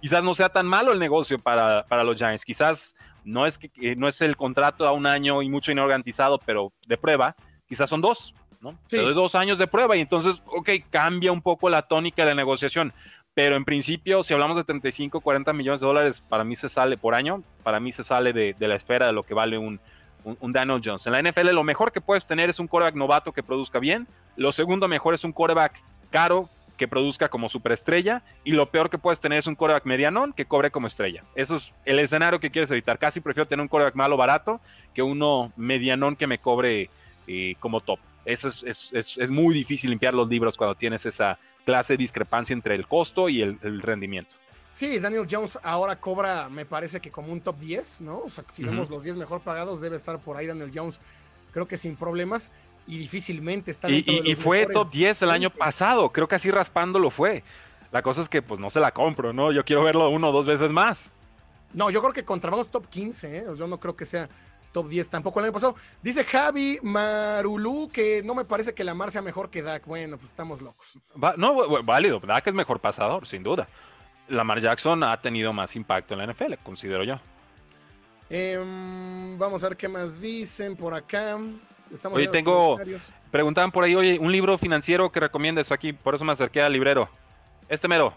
quizás no sea tan malo el negocio para, los Giants, quizás no es, que, no es el contrato a un año y mucho dinero garantizado, pero de prueba, quizás son dos, ¿no? Sí. dos años de prueba y entonces, ok, cambia un poco la tónica de la negociación pero en principio, si hablamos de 35, 40 millones de dólares, para mí se sale por año, para mí se sale de, la esfera de lo que vale un, Daniel Jones. En la NFL lo mejor que puedes tener es un coreback novato que produzca bien, lo segundo mejor es un coreback caro que produzca como superestrella y lo peor que puedes tener es un coreback medianón que cobre como estrella. Eso es el escenario que quieres evitar. Casi prefiero tener un coreback malo barato que uno medianón que me cobre eh, como top. Eso es, es, muy difícil limpiar los libros cuando tienes esa, clase de discrepancia entre el costo y el, rendimiento. Sí, Daniel Jones ahora cobra, me parece que como un top 10, ¿no? O sea, si vemos los 10 mejor pagados, debe estar por ahí Daniel Jones, creo que sin problemas y difícilmente está dentro Y, y, fue top 10 el año pasado, creo que así raspando lo fue. La cosa es que pues no se la compro, ¿no? Yo quiero verlo uno o dos veces más. No, yo creo que contra vamos top 15, ¿eh? Yo no creo que sea top 10 tampoco el año pasado. Dice Javi Marulú que no me parece que Lamar sea mejor que Dak. Bueno, pues estamos locos. no, válido. Dak es mejor pasador, sin duda. Lamar Jackson ha tenido más impacto en la NFL, considero yo. Em, vamos a ver qué más dicen por acá. Estamos oye, tengo. Preguntaban por ahí, oye, un libro financiero que recomiendes aquí. Por eso me acerqué al librero. Este mero.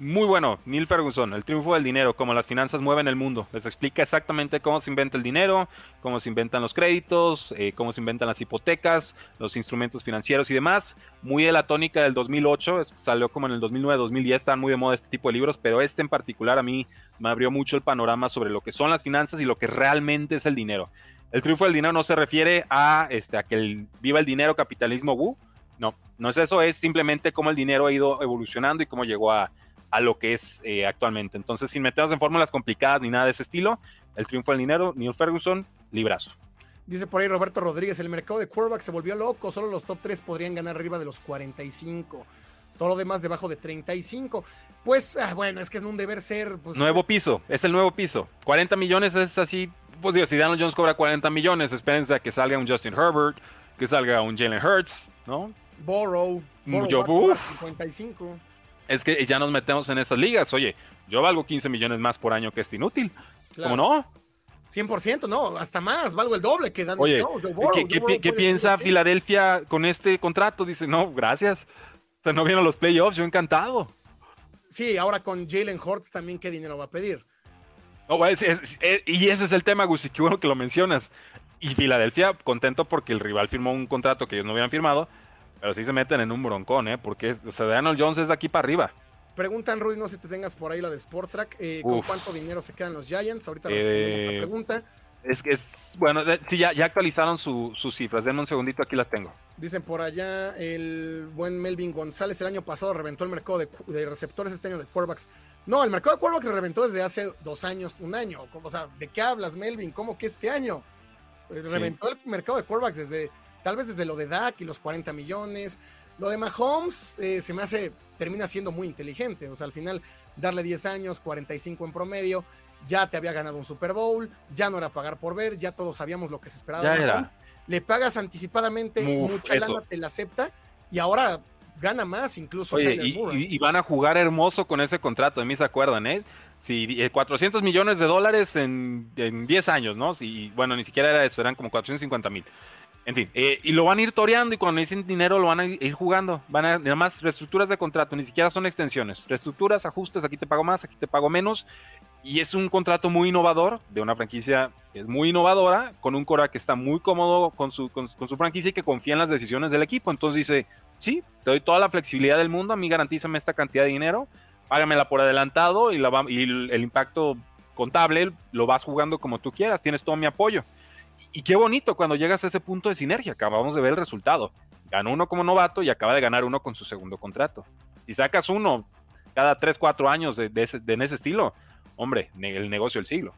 Muy bueno, Neil Ferguson, El triunfo del dinero, cómo las finanzas mueven el mundo. Les explica exactamente cómo se inventa el dinero, cómo se inventan los créditos, eh, cómo se inventan las hipotecas, los instrumentos financieros y demás. Muy de la tónica del 2008, salió como en el 2009-2010, están muy de moda este tipo de libros, pero este en particular a mí me abrió mucho el panorama sobre lo que son las finanzas y lo que realmente es el dinero. El triunfo del dinero no se refiere a, este, a que viva el dinero capitalismo, no, no es eso, es simplemente cómo el dinero ha ido evolucionando y cómo llegó a a lo que es eh, actualmente. Entonces, sin meternos en fórmulas complicadas ni nada de ese estilo, el triunfo del dinero, Neil Ferguson, librazo. Dice por ahí Roberto Rodríguez, el mercado de quarterback se volvió loco, solo los top 3 podrían ganar arriba de los 45, todo lo demás debajo de 35. Pues ah, bueno, es que es un deber ser... Pues, nuevo piso, es el nuevo piso. 40 millones es así, pues digo, si Daniel Jones cobra 40 millones, espérense a que salga un Justin Herbert, que salga un Jalen Hurts, ¿no? Borrow, Borrow 55 es que ya nos metemos en esas ligas. Oye, yo valgo 15 millones más por año que este inútil. ¿Cómo no? 100%, no, hasta más, valgo el doble que Daniel Oye, ¿qué, ¿qué, piensa Filadelfia con este contrato? Dice, no, gracias. O no vienen los playoffs, yo encantado. Sí, ahora con Jalen Hurts también, ¿qué dinero va a pedir? Y ese es el tema, Gusi, qué bueno que lo mencionas. Y Filadelfia, contento porque el rival firmó un contrato que ellos no habían firmado, pero sí se meten en un broncón, ¿eh? Porque o sea, Daniel Jones es de aquí para arriba. Preguntan, Rudy, no sé si te tengas por ahí la de Sport Track. Eh, ¿Con cuánto dinero se quedan los Giants? Ahorita respondemos la eh, pregunta. Es que es, bueno, sí, ya, ya actualizaron sus cifras. Denme un segundito, aquí las tengo. Dicen por allá, el buen Melvin González el año pasado reventó el mercado de, receptores, este año de quarterbacks. No, el mercado de quarterbacks se reventó desde hace dos años, un año. O sea, ¿de qué hablas, Melvin? ¿Cómo que este año? Reventó el mercado de quarterbacks desde Tal vez desde lo de Dak y los 40 millones. Lo de Mahomes eh, se me hace, termina siendo muy inteligente. O sea, al final, darle 10 años, 45 en promedio, ya te había ganado un Super Bowl, ya no era pagar por ver, ya todos sabíamos lo que se esperaba. Ya era. Le pagas anticipadamente, mucha lana te la acepta y ahora gana más incluso. y, van a jugar hermoso con ese contrato, de mí se acuerdan, ¿eh? Si 400 eh, millones de dólares en, en 10 años, ¿no? Y bueno, ni siquiera era eso, eran como 450 mil. En fin, eh, y lo van a ir toreando y cuando dicen dinero lo van a ir jugando. Van a, además, reestructuras de contrato, ni siquiera son extensiones. Reestructuras, ajustes, aquí te pago más, aquí te pago menos. Y es un contrato muy innovador de una franquicia que es muy innovadora, con un Cora que está muy cómodo con su, con, su franquicia y que confía en las decisiones del equipo. Entonces dice, sí, te doy toda la flexibilidad del mundo, a mí garantízame esta cantidad de dinero, págamela por adelantado y, la, el, impacto contable lo vas jugando como tú quieras, tienes todo mi apoyo. Y, qué bonito cuando llegas a ese punto de sinergia, acabamos de ver el resultado. Ganó uno como novato y acaba de ganar uno con su segundo contrato. Si sacas uno cada 3, 4 años de, de, en ese estilo, hombre, el negocio del siglo.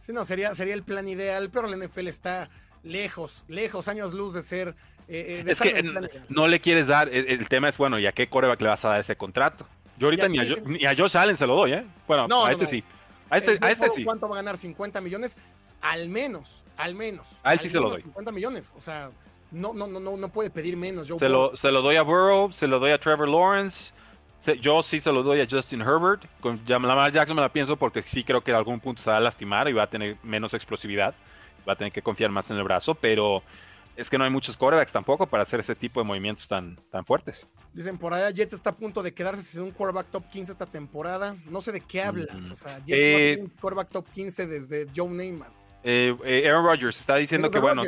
Sí, no, sería, sería el plan ideal, pero la NFL está lejos, lejos, años luz de ser. Eh, eh, es que no le quieres dar, el, tema es, bueno, ¿y a qué coreback le vas a dar ese contrato? Yo ahorita ni a, ni a, Josh Allen se lo doy, ¿eh? Bueno, a este sí. A este, a este sí. ¿Cuánto va a ganar? 50 millones. Al menos, al menos. A él sí se lo doy. 50 millones. O sea, no, no, no, no puede pedir menos. se, lo, se lo doy a Burrow, se lo doy a Trevor Lawrence, yo sí se lo doy a Justin Herbert. Con Lamar Jackson me la pienso porque sí creo que en algún punto se va a lastimar y va a tener menos explosividad. Va a tener que confiar más en el brazo, pero es que no hay muchos quarterbacks tampoco para hacer ese tipo de movimientos tan, tan fuertes. Dicen por allá, Jets está a punto de quedarse sin un quarterback top 15 esta temporada. No sé de qué hablas. O sea, Jets eh, un quarterback top 15 desde Joe Namath. Eh, eh, Aaron Rodgers está diciendo que, bueno,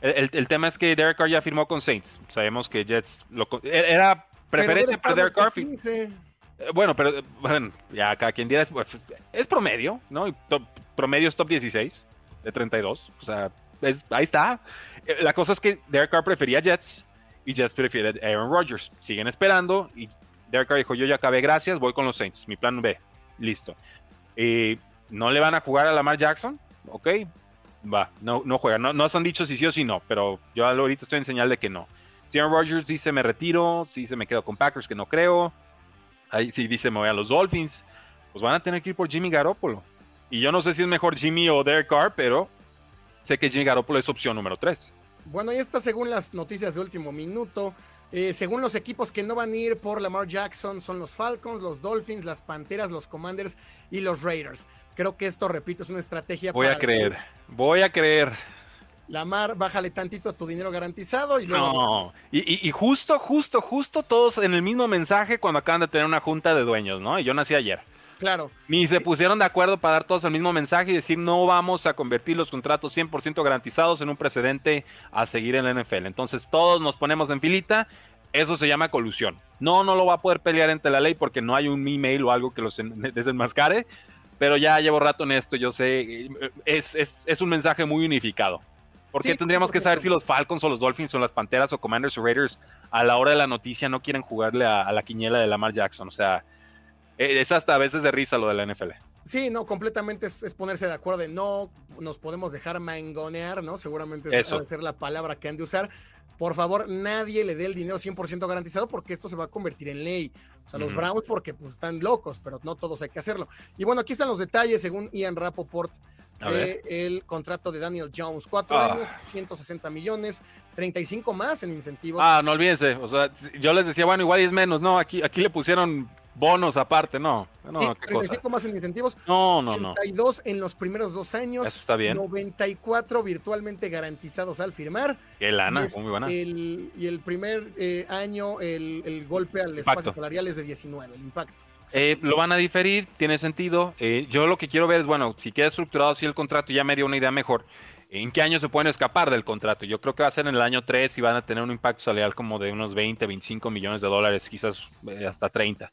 el, el, tema es que Derek Carr ya firmó con Saints. Sabemos que Jets lo, era Preferencia para Derek Carr. Eh, bueno, pero bueno, ya cada quien diga, pues, es promedio, ¿no? promedio es top 16 de 32. O sea, ahí está. Eh, la cosa es que Derek Carr prefería Jets y Jets prefiere Aaron Rodgers. Siguen esperando y Derek Carr dijo, yo ya acabé, gracias, voy con los Saints. Mi plan B, listo. Eh, ¿No le van a jugar a Lamar Jackson? Ok, va, no, no juega. No, no se han dicho si sí o si no, pero yo ahorita estoy en señal de que no. Si Aaron Rodgers dice me retiro, si se me quedo con Packers, que no creo. Ahí sí dice me voy a los Dolphins. Pues van a tener que ir por Jimmy Garoppolo. Y yo no sé si es mejor Jimmy o Derek Carr, pero sé que Jimmy Garoppolo es opción número 3. Bueno, y está según las noticias de último minuto. Eh, según los equipos que no van a ir por Lamar Jackson, son los Falcons, los Dolphins, las Panteras, los Commanders y los Raiders. Creo que esto, repito, es una estrategia. Voy a creer, voy a creer. Lamar, bájale tantito a tu dinero garantizado y luego. No, y, justo, justo, justo todos en el mismo mensaje cuando acaban de tener una junta de dueños, ¿no? Y yo nací ayer. Claro. Ni se pusieron de acuerdo para dar todos el mismo mensaje y decir no vamos a convertir los contratos 100% garantizados en un precedente a seguir en la NFL. Entonces todos nos ponemos en filita. Eso se llama colusión. No, no lo va a poder pelear entre la ley porque no hay un email o algo que los desenmascare. Pero ya llevo rato en esto, yo sé, es, es un mensaje muy unificado. ¿Por qué tendríamos que saber si los Falcons o los Dolphins o las Panteras o Commanders o Raiders a la hora de la noticia no quieren jugarle a, la quiniela de Lamar Jackson? O sea, e, es hasta a veces de risa lo de la NFL. Sí, no, completamente es, ponerse de acuerdo de no nos podemos dejar mangonear, ¿no? Seguramente esa debe ser la palabra que han de usar. Por favor, nadie le dé el dinero 100% garantizado porque esto se va a convertir en ley. O sea, los Browns porque pues están locos, pero no todos hay que hacerlo. Y bueno, aquí están los detalles según Ian Rapoport el contrato de Daniel Jones. Cuatro ah. años, 160 millones, 35 más en incentivos. Ah, no olvídense. O sea, yo les decía, bueno, igual es menos. No, aquí, aquí le pusieron bonos aparte, no. no 35 más en incentivos. No, no, 82 en los primeros dos años. Eso está bien. 94 virtualmente garantizados al firmar. Qué lana, muy buena. y el primer eh, año, el, golpe al espacio salarial es de 19, el impacto. Eh, lo van a diferir, tiene sentido. Eh, yo lo que quiero ver es, bueno, si queda estructurado así el contrato, ya me dio una idea mejor. ¿En qué año se pueden escapar del contrato? Yo creo que va a ser en el año 3 y van a tener un impacto salarial como de unos 20, 25 millones de dólares, quizás eh, hasta 30.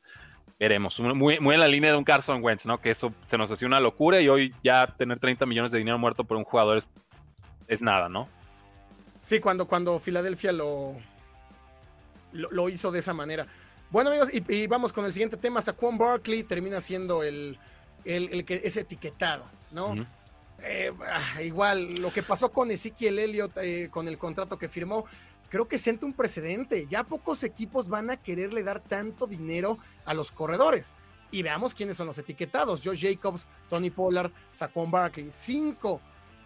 Veremos. Muy, en la línea de un Carson Wentz, ¿no? Que eso se nos hacía una locura y hoy ya tener 30 millones de dinero muerto por un jugador es, es nada, ¿no? Sí, cuando, cuando Filadelfia lo, lo hizo de esa manera. Bueno, amigos, y, vamos con el siguiente tema. Saquon Barkley termina siendo el, el, que es etiquetado, ¿no? Eh, ah, igual, lo que pasó con Ezekiel Elliott, eh, con el contrato que firmó, creo que siente un precedente. Ya pocos equipos van a quererle dar tanto dinero a los corredores. Y veamos quiénes son los etiquetados. Josh Jacobs, Tony Pollard, Saquon Barkley. Cinco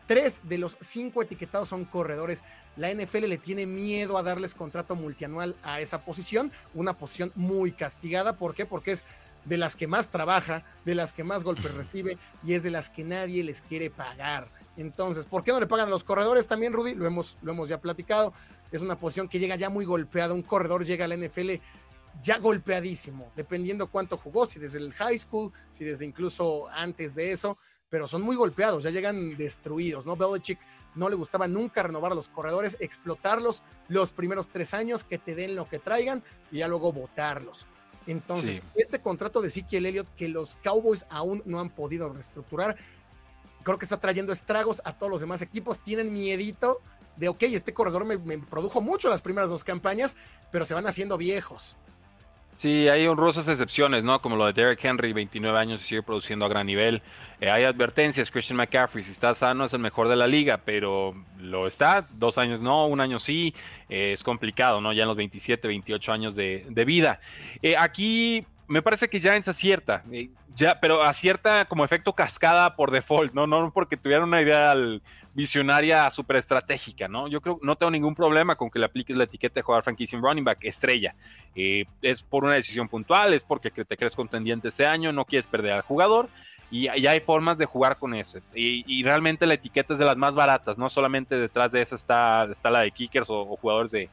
Tres de los cinco etiquetados son corredores. La NFL le tiene miedo a darles contrato multianual a esa posición, una posición muy castigada. ¿Por qué? Porque es de las que más trabaja, de las que más golpes recibe y es de las que nadie les quiere pagar. Entonces, ¿por qué no le pagan a los corredores también, Rudy? Lo hemos, lo hemos ya platicado. Es una posición que llega ya muy golpeada. Un corredor llega a la NFL ya golpeadísimo, dependiendo cuánto jugó, si desde el high school, si desde incluso antes de eso, pero son muy golpeados, ya llegan destruidos, ¿no? Belichick no le gustaba nunca renovar a los corredores, explotarlos los primeros tres años, que te den lo que traigan y ya luego votarlos. Entonces, este contrato de Ezekiel Elliott que los Cowboys aún no han podido reestructurar, creo que está trayendo estragos a todos los demás equipos. Tienen miedito de, ok, este corredor me, me produjo mucho las primeras dos campañas, pero se van haciendo viejos. Sí, hay honrosas excepciones, ¿no? Como lo de Derek Henry, 29 años y sigue produciendo a gran nivel. Eh, hay advertencias, Christian McCaffrey, si está sano es el mejor de la liga, pero lo está, dos años no, un año sí, eh, es complicado, ¿no? Ya en los 27, 28 años de, vida. Eh, aquí me parece que Giants acierta, ya, pero acierta como efecto cascada por default, ¿no? No porque tuvieran una idea al visionaria súper estratégica, ¿no? Yo creo no tengo ningún problema con que le apliques la etiqueta de jugar franquicia en running back estrella. Eh, es por una decisión puntual, es porque te crees contendiente ese año, no quieres perder al jugador. Y, ya hay formas de jugar con ese. Y, realmente la etiqueta es de las más baratas, no solamente detrás de esa está, está la de kickers o, jugadores de,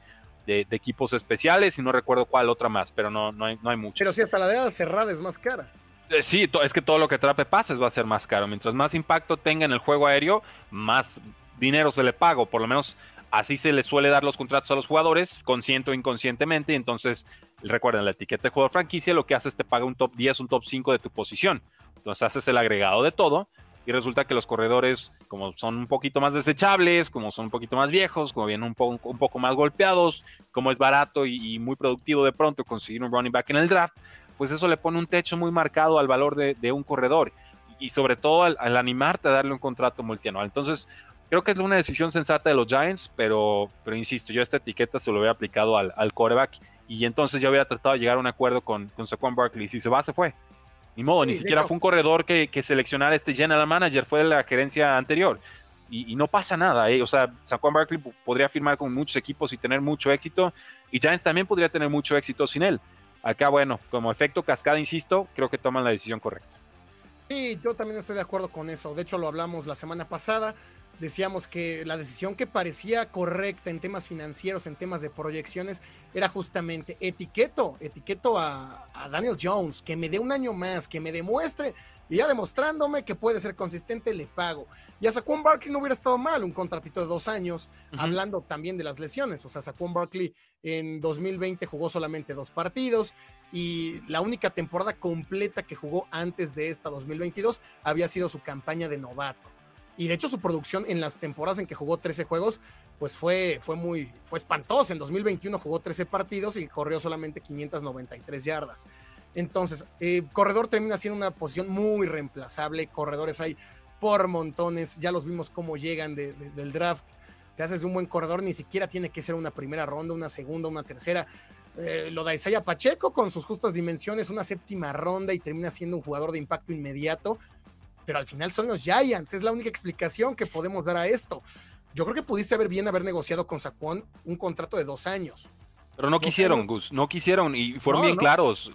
equipos especiales, y no recuerdo cuál otra más, pero no, no, hay, no hay mucho. Pero sí, hasta la de cerrada es más cara. Eh, sí, es que todo lo que trape pases va a ser más caro. Mientras más impacto tenga en el juego aéreo, más dinero se le paga. Por lo menos así se le suele dar los contratos a los jugadores, consciente o inconscientemente. Y entonces, recuerden, la etiqueta de jugador franquicia lo que hace es te paga un top 10, un top 5 de tu posición. Entonces haces el agregado de todo. Y resulta que los corredores, como son un poquito más desechables, como son un poquito más viejos, como vienen un, poco, un poco más golpeados, como es barato y muy productivo de pronto conseguir un running back en el draft, pues eso le pone un techo muy marcado al valor de, un corredor y sobre todo al, animarte a darle un contrato multianual. Entonces, creo que es una decisión sensata de los Giants, pero, pero insisto, yo esta etiqueta se lo hubiera aplicado al, al coreback y entonces ya hubiera tratado de llegar a un acuerdo con, con Saquon Barkley. Si se va, se fue. Ni modo, ni siquiera fue un corredor que, que, seleccionara este general manager, fue de la gerencia anterior. Y, no pasa nada, ¿eh? o sea, Saquon Barkley podría firmar con muchos equipos y tener mucho éxito, y Giants también podría tener mucho éxito sin él. Acá, bueno, como efecto cascada, insisto, creo que toman la decisión correcta. Sí, yo también estoy de acuerdo con eso. De hecho, lo hablamos la semana pasada. Decíamos que la decisión que parecía correcta en temas financieros, en temas de proyecciones, era justamente etiqueto, etiqueto a, a Daniel Jones, que me dé un año más, que me demuestre y ya demostrándome que puede ser consistente, le pago. Y a Saquon Barkley no hubiera estado mal un contratito de dos años, hablando también de las lesiones. O sea, Saquon Barkley en 2020 jugó solamente dos partidos y la única temporada completa que jugó antes de esta 2022 había sido su campaña de novato. Y de hecho su producción en las temporadas en que jugó 13 juegos, pues fue, fue muy, fue espantosa. En 2021 jugó 13 partidos y corrió solamente 593 yardas. Entonces, eh, corredor termina siendo una posición muy reemplazable. Corredores hay por montones. Ya los vimos cómo llegan del draft. Te haces de un buen corredor, ni siquiera tiene que ser una primera ronda, una segunda, una tercera. Eh, lo da Isaiah Pacheco con sus justas dimensiones, una séptima ronda y termina siendo un jugador de impacto inmediato. Pero al final son los Giants, es la única explicación que podemos dar a esto. Yo creo que pudiste haber bien haber negociado con Saquon un contrato de dos años. Pero no quisieron, Gus, no quisieron y fueron bien claros.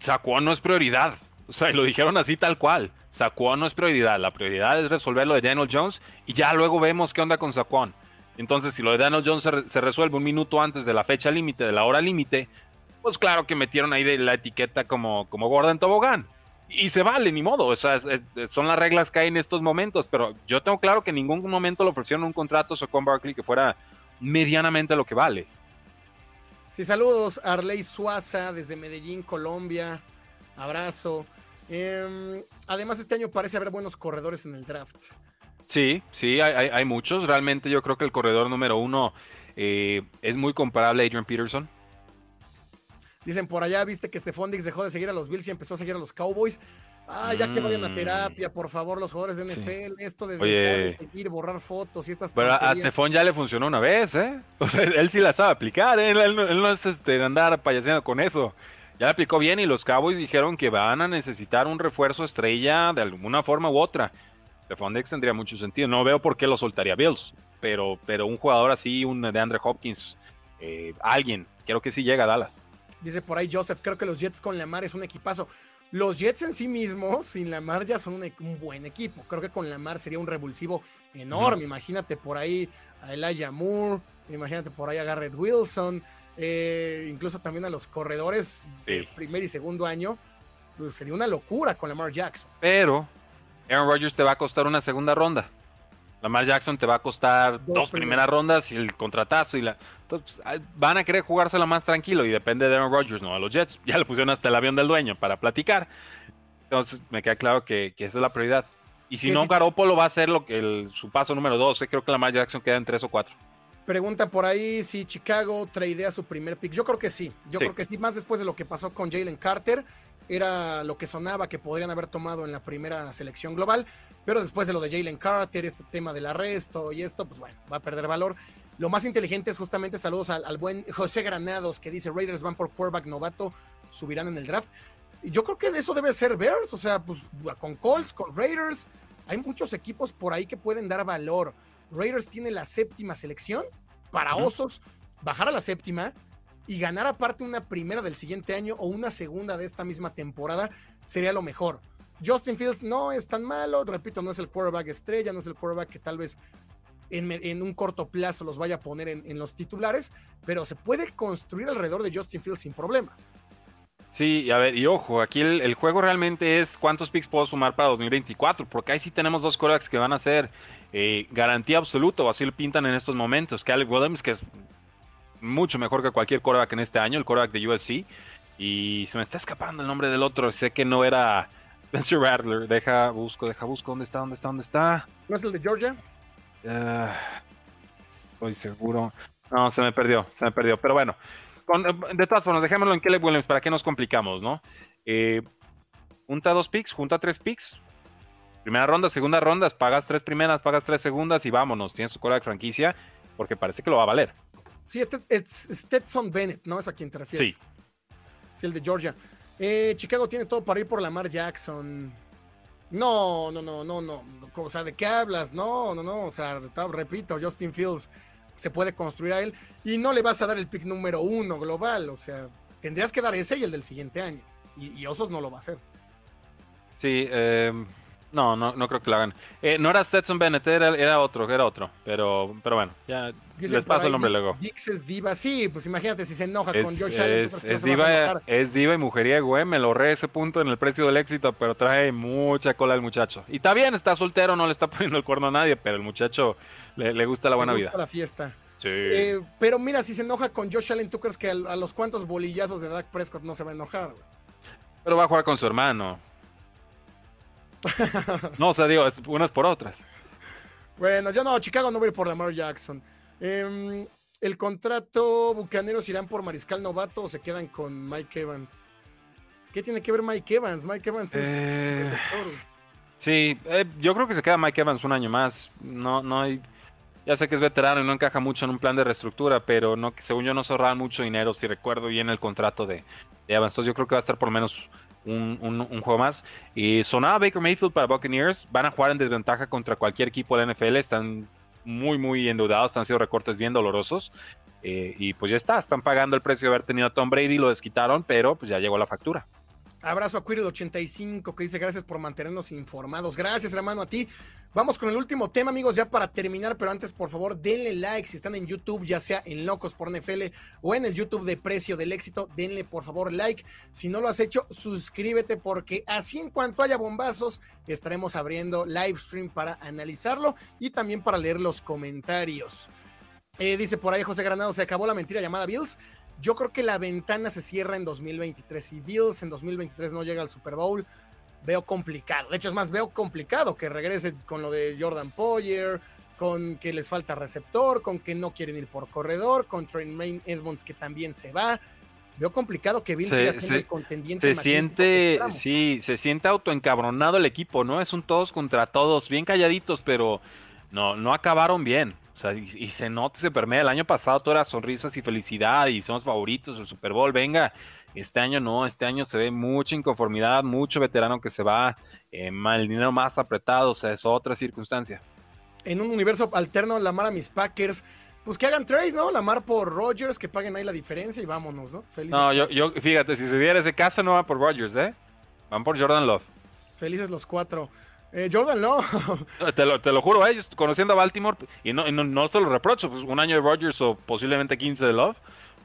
Saquon no es prioridad. O sea, lo dijeron así tal cual. Saquon no es prioridad. La prioridad es resolver lo de Daniel Jones y ya luego vemos qué onda con Saquon. Entonces, si lo de Daniel Jones se, resuelve un minuto antes de la fecha límite, de la hora límite, pues claro que metieron ahí la etiqueta como, como Gordon Tobogán. Y se vale, ni modo. O sea, son las reglas que hay en estos momentos. Pero yo tengo claro que en ningún momento le ofrecieron un contrato a Saquon Barkley que fuera medianamente lo que vale. Sí, saludos Arley Suaza desde Medellín, Colombia. Abrazo. Em, además, este año parece haber buenos corredores en el draft. Sí, sí, hay, muchos. Realmente yo creo que el corredor número uno eh, es muy comparable a Adrian Peterson. Dicen por allá, viste que Stephon Dix dejó de seguir a los Bills y empezó a seguir a los Cowboys. Ah, ya que vayan a mm. terapia, por favor, los jugadores de NFL, esto de seguir, borrar fotos y estas Pero a Stephon ya le funcionó una vez, ¿eh? O sea, él sí la sabe aplicar, ¿eh? él, no es este, andar payaseando con eso. Ya la aplicó bien y los Cowboys dijeron que van a necesitar un refuerzo estrella de alguna forma u otra. Stephon Dix tendría mucho sentido. No veo por qué lo soltaría Bills, pero, pero un jugador así, un de Andre Hopkins, eh, alguien, creo que sí llega a Dallas. Dice por ahí Joseph, creo que los Jets con Lamar es un equipazo. Los Jets en sí mismos, sin Lamar, ya son un, buen equipo. Creo que con Lamar sería un revulsivo enorme. Imagínate por ahí a Elijah Moore, imagínate por ahí a Garrett Wilson. eh, incluso también a los corredores de primer y segundo año, pues sería una locura con Lamar Jackson. Pero Aaron Rodgers te va a costar una segunda ronda. Lamar Jackson te va a costar dos, primeras rondas y el contratazo y la. Entonces, pues, van a querer jugársela más tranquilo y depende de Aaron Rodgers, no a los Jets. Ya le pusieron hasta el avión del dueño para platicar. Entonces me queda claro que, esa es la prioridad. Y si no, Garoppolo va a ser lo que su paso número dos. Creo que Lamar Jackson queda en tres o cuatro. Pregunta por ahí si Chicago tradea su primer pick. Yo creo que sí. Yo creo que sí, más después de lo que pasó con Jalen Carter. Era lo que sonaba que podrían haber tomado en la primera selección global. Pero después de lo de Jalen Carter, este tema del arresto y esto, pues bueno, va a perder valor. Lo más inteligente es justamente saludos al, buen José Granados que dice Raiders van por quarterback novato, subirán en el draft. Yo creo que de eso debe ser Bears, o sea, pues con Colts, con Raiders, hay muchos equipos por ahí que pueden dar valor. Raiders tiene la séptima selección para Osos, bajar a la séptima y ganar aparte una primera del siguiente año o una segunda de esta misma temporada sería lo mejor. Justin Fields no es tan malo, repito, no es el quarterback estrella, no es el quarterback que tal vez en, un corto plazo los vaya a poner en, los titulares, pero se puede construir alrededor de Justin Fields sin problemas. Sí, a ver, y ojo, aquí el, juego realmente es cuántos picks puedo sumar para 2024, porque ahí sí tenemos dos quarterbacks que van a ser eh, garantía absoluta, o así lo pintan en estos momentos. Caleb Williams, que es mucho mejor que cualquier quarterback en este año, el quarterback de USC, y se me está escapando el nombre del otro, sé que no era Spencer Rattler, deja, busco, deja, busco. ¿Dónde está? ¿Dónde está? ¿Dónde está? ¿No es el de Georgia? Uh, estoy seguro. No, se me perdió, se me perdió. Pero bueno, de todas formas, dejémoslo en Caleb Williams. ¿Para qué nos complicamos, no? Eh, junta dos picks, junta tres picks. Primera ronda, segunda ronda, pagas tres primeras, pagas tres segundas y vámonos. Tienes tu de franquicia porque parece que lo va a valer. Sí, este es Stetson Bennett, ¿no? Es a quien te refieres. Sí. Sí, el de Georgia. Eh, Chicago tiene todo para ir por Lamar Jackson. No, no, no, no, no. O sea, ¿de qué hablas? No, no, no. O sea, repito, Justin Fields se puede construir a él y no le vas a dar el pick número uno global. O sea, tendrías que dar ese y el del siguiente año. Y, Osos no lo va a hacer. Sí, eh, no, no, no creo que lo hagan. Eh, no era Stetson Bennett, era, otro, era otro. Pero, pero bueno, ya les paso el nombre luego. Dix es diva, sí, pues imagínate si se enoja con Josh Allen. Es, diva, es diva y mujeriego, eh. Me lo re ese punto en el precio del éxito, pero trae mucha cola el muchacho. Y está bien, está soltero, no le está poniendo el cuerno a nadie, pero el muchacho le, gusta la buena le gusta vida. la fiesta. Sí. Eh, pero mira, si se enoja con Josh Allen, ¿tú crees que a, los cuantos bolillazos de Dak Prescott no se va a enojar? Pero va a jugar con su hermano. no, o sea, digo, unas por otras. Bueno, yo no, Chicago no voy a ir por Lamar Jackson. Em, ¿El contrato Bucaneros irán por Mariscal Novato o se quedan con Mike Evans? ¿Qué tiene que ver Mike Evans? Mike Evans es. Eh, sí, eh, yo creo que se queda Mike Evans un año más. No, no hay. Ya sé que es veterano y no encaja mucho en un plan de reestructura, pero no, según yo no se ahorraban mucho dinero, si recuerdo bien el contrato de, de Evans. Entonces yo creo que va a estar por menos un, juego más. Y sonaba Baker Mayfield para Buccaneers. Van a jugar en desventaja contra cualquier equipo de la NFL. Están muy, muy endeudados. Están siendo recortes bien dolorosos. Eh, y pues ya está. Están pagando el precio de haber tenido a Tom Brady. Lo desquitaron, pero pues ya llegó la factura. Abrazo a Quirid85 que dice gracias por mantenernos informados. Gracias, hermano, a ti. Vamos con el último tema, amigos, ya para terminar, pero antes, por favor, denle like si están en YouTube, ya sea en Locos por NFL o en el YouTube de Precio del Éxito, denle por favor like. Si no lo has hecho, suscríbete porque así en cuanto haya bombazos, estaremos abriendo live stream para analizarlo y también para leer los comentarios. Eh, dice por ahí José Granado, se acabó la mentira llamada Bills. Yo creo que la ventana se cierra en 2023. Si Bills en 2023 no llega al Super Bowl, veo complicado. De hecho, es más, veo complicado que regrese con lo de Jordan Poyer, con que les falta receptor, con que no quieren ir por corredor, con Trent Edmonds que también se va. Veo complicado que Bills siga siendo el contendiente. Se siente, sí, se siente autoencabronado el equipo, ¿no? Es un todos contra todos, bien calladitos, pero no, no acabaron bien y, se nota, se permea. El año pasado todo era sonrisas y felicidad y somos favoritos del Super Bowl. Venga, este año no, este año se ve mucha inconformidad, mucho veterano que se va, eh, el dinero más apretado, o sea, es otra circunstancia. En un universo alterno, Lamar a mis Packers, pues que hagan trade, ¿no? Lamar por Rogers, que paguen ahí la diferencia y vámonos, ¿no? Felices. No, yo, yo, fíjate, si se diera ese caso, no van por Rogers, ¿eh? Van por Jordan Love. Felices los cuatro. Eh, Jordan no. te, lo, te lo juro, ellos conociendo a Baltimore, y no, no, se lo reprocho, pues un año de Rodgers o posiblemente 15 de Love,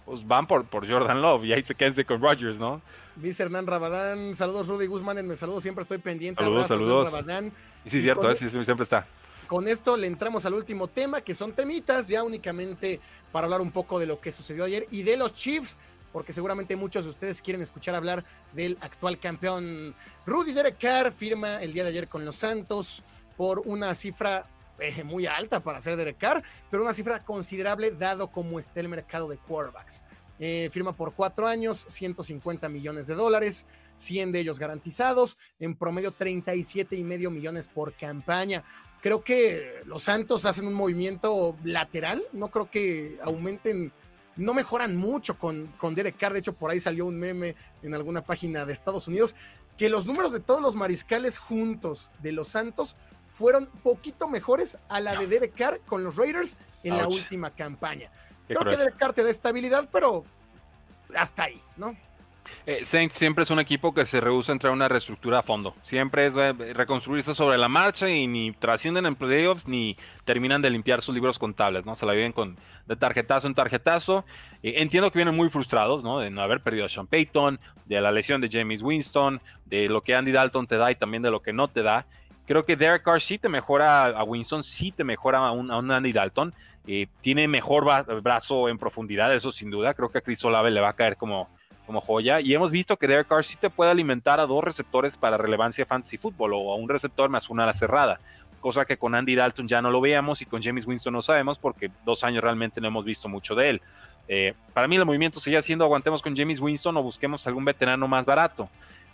pues van por, por Jordan Love y ahí se quédense con Rodgers, ¿no? Dice Hernán Rabadán, saludos Rudy Guzmán, me saludo, siempre estoy pendiente. Saludos, saludos. Rabadán. Y sí, cierto, sí, siempre está. Con esto le entramos al último tema, que son temitas, ya únicamente para hablar un poco de lo que sucedió ayer y de los Chiefs, porque seguramente muchos de ustedes quieren escuchar hablar del actual campeón. Rudy Derek Carr firma el día de ayer con los Santos por una cifra eh, muy alta para ser Derek Carr, pero una cifra considerable dado como está el mercado de quarterbacks. Eh, firma por cuatro años, 150 millones de dólares, 100 de ellos garantizados, en promedio 37 y medio millones por campaña. Creo que los Santos hacen un movimiento lateral, no creo que aumenten, no mejoran mucho con, con Derek Carr. De hecho, por ahí salió un meme en alguna página de Estados Unidos que los números de todos los mariscales juntos de los Santos fueron poquito mejores a la de Derek Carr con los Raiders en la última campaña. Creo que Derek Carr te da estabilidad, pero hasta ahí, ¿no? Eh, Saints siempre es un equipo que se rehúsa a entrar a una reestructura a fondo. Siempre es eh, reconstruirse sobre la marcha y ni trascienden en playoffs ni terminan de limpiar sus libros contables, ¿no? Se la viven con de tarjetazo en tarjetazo. Eh, entiendo que vienen muy frustrados, ¿no? De no haber perdido a Sean Payton, de la lesión de James Winston, de lo que Andy Dalton te da y también de lo que no te da. Creo que Derek Carr sí te mejora a Winston, sí te mejora a un, Andy Dalton. tiene mejor brazo en profundidad, eso sin duda. Creo que a Chris Olave le va a caer como como joya. Y hemos visto que Derek Carr sí te puede alimentar a dos receptores para relevancia fantasy fútbol o a un receptor más una ala cerrada. Cosa que con Andy Dalton ya no lo veíamos y con James Winston no sabemos porque dos años realmente no hemos visto mucho de él. Eh, para mí el movimiento sigue siendo aguantemos con James Winston o busquemos algún veterano más barato.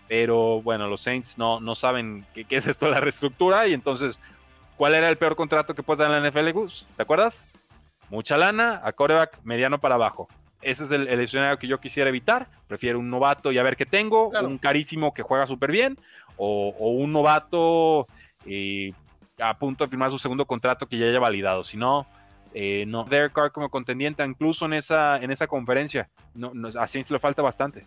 Pero bueno, los Saints no, no saben qué, es esto de la reestructura y entonces, ¿cuál era el peor contrato que puedes dar en la NFL, Gus? ¿Te acuerdas? Mucha lana, a coreback mediano para abajo ese es el, escenario que yo quisiera evitar. Prefiero un novato y a ver qué tengo, un carísimo que juega súper bien, o, un novato eh, a punto de firmar su segundo contrato que ya haya validado. Si no, eh, no. Derek Carr como contendiente, incluso en esa, en esa conferencia, no, no, a Saints le falta bastante.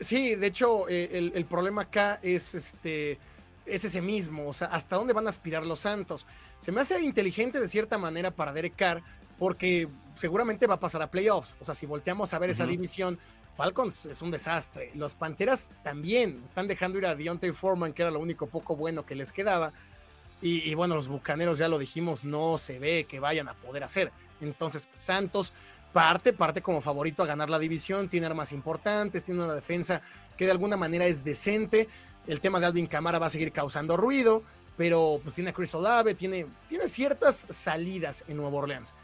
Sí, de hecho, eh, el, problema acá es este es ese mismo, o sea, hasta dónde van a aspirar los Santos. Se me hace inteligente de cierta manera para Derek Carr, porque seguramente va a pasar a playoffs. O sea, si volteamos a ver esa división, Falcons es un desastre. Los Panteras también están dejando ir a Deontay Foreman, que era lo único poco bueno que les quedaba. Y, bueno, los Bucaneros ya lo dijimos, no se ve que vayan a poder hacer. Entonces, Santos parte, parte como favorito a ganar la división, tiene armas importantes, tiene una defensa que de alguna manera es decente. El tema de Alvin Camara va a seguir causando ruido, pero pues tiene a Chris Olave, tiene, tiene ciertas salidas en Nueva Orleans.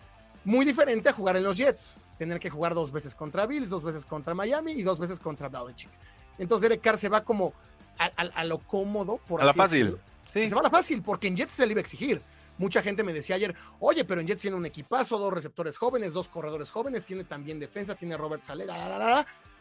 Muy diferente a jugar en los Jets, tener que jugar dos veces contra Bills, dos veces contra Miami y dos veces contra Belichick. Entonces Derek Carr se va como a, lo cómodo, por A la fácil. Se va a la fácil, porque en Jets se le iba a exigir. Mucha gente me decía ayer, oye, pero en Jets tiene un equipazo, dos receptores jóvenes, dos corredores jóvenes, tiene también defensa, tiene Robert Saleh,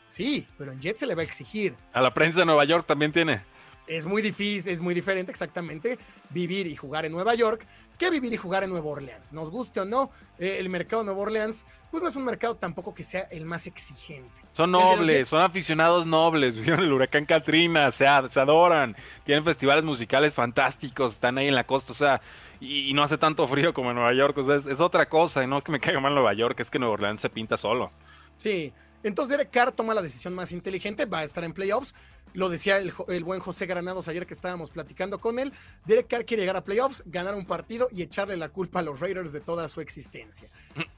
sí, pero en Jets se le va a exigir. A la prensa de Nueva York también tiene. Es muy difícil, es muy diferente exactamente vivir y jugar en Nueva York que vivir y jugar en Nueva Orleans. Nos guste o no, eh, el mercado de Nueva Orleans, pues no es un mercado tampoco que sea el más exigente. Son nobles, son aficionados nobles, vieron el huracán Katrina, se, se adoran, tienen festivales musicales fantásticos, están ahí en la costa, o sea, y, no hace tanto frío como en Nueva York, o sea, es, otra cosa, y no es que me caiga mal Nueva York, es que Nueva Orleans se pinta solo. Sí, entonces Derek Carr toma la decisión más inteligente, va a estar en playoffs. Lo decía el, buen José Granados ayer que estábamos platicando con él. Derek Carr quiere llegar a playoffs, ganar un partido y echarle la culpa a los Raiders de toda su existencia.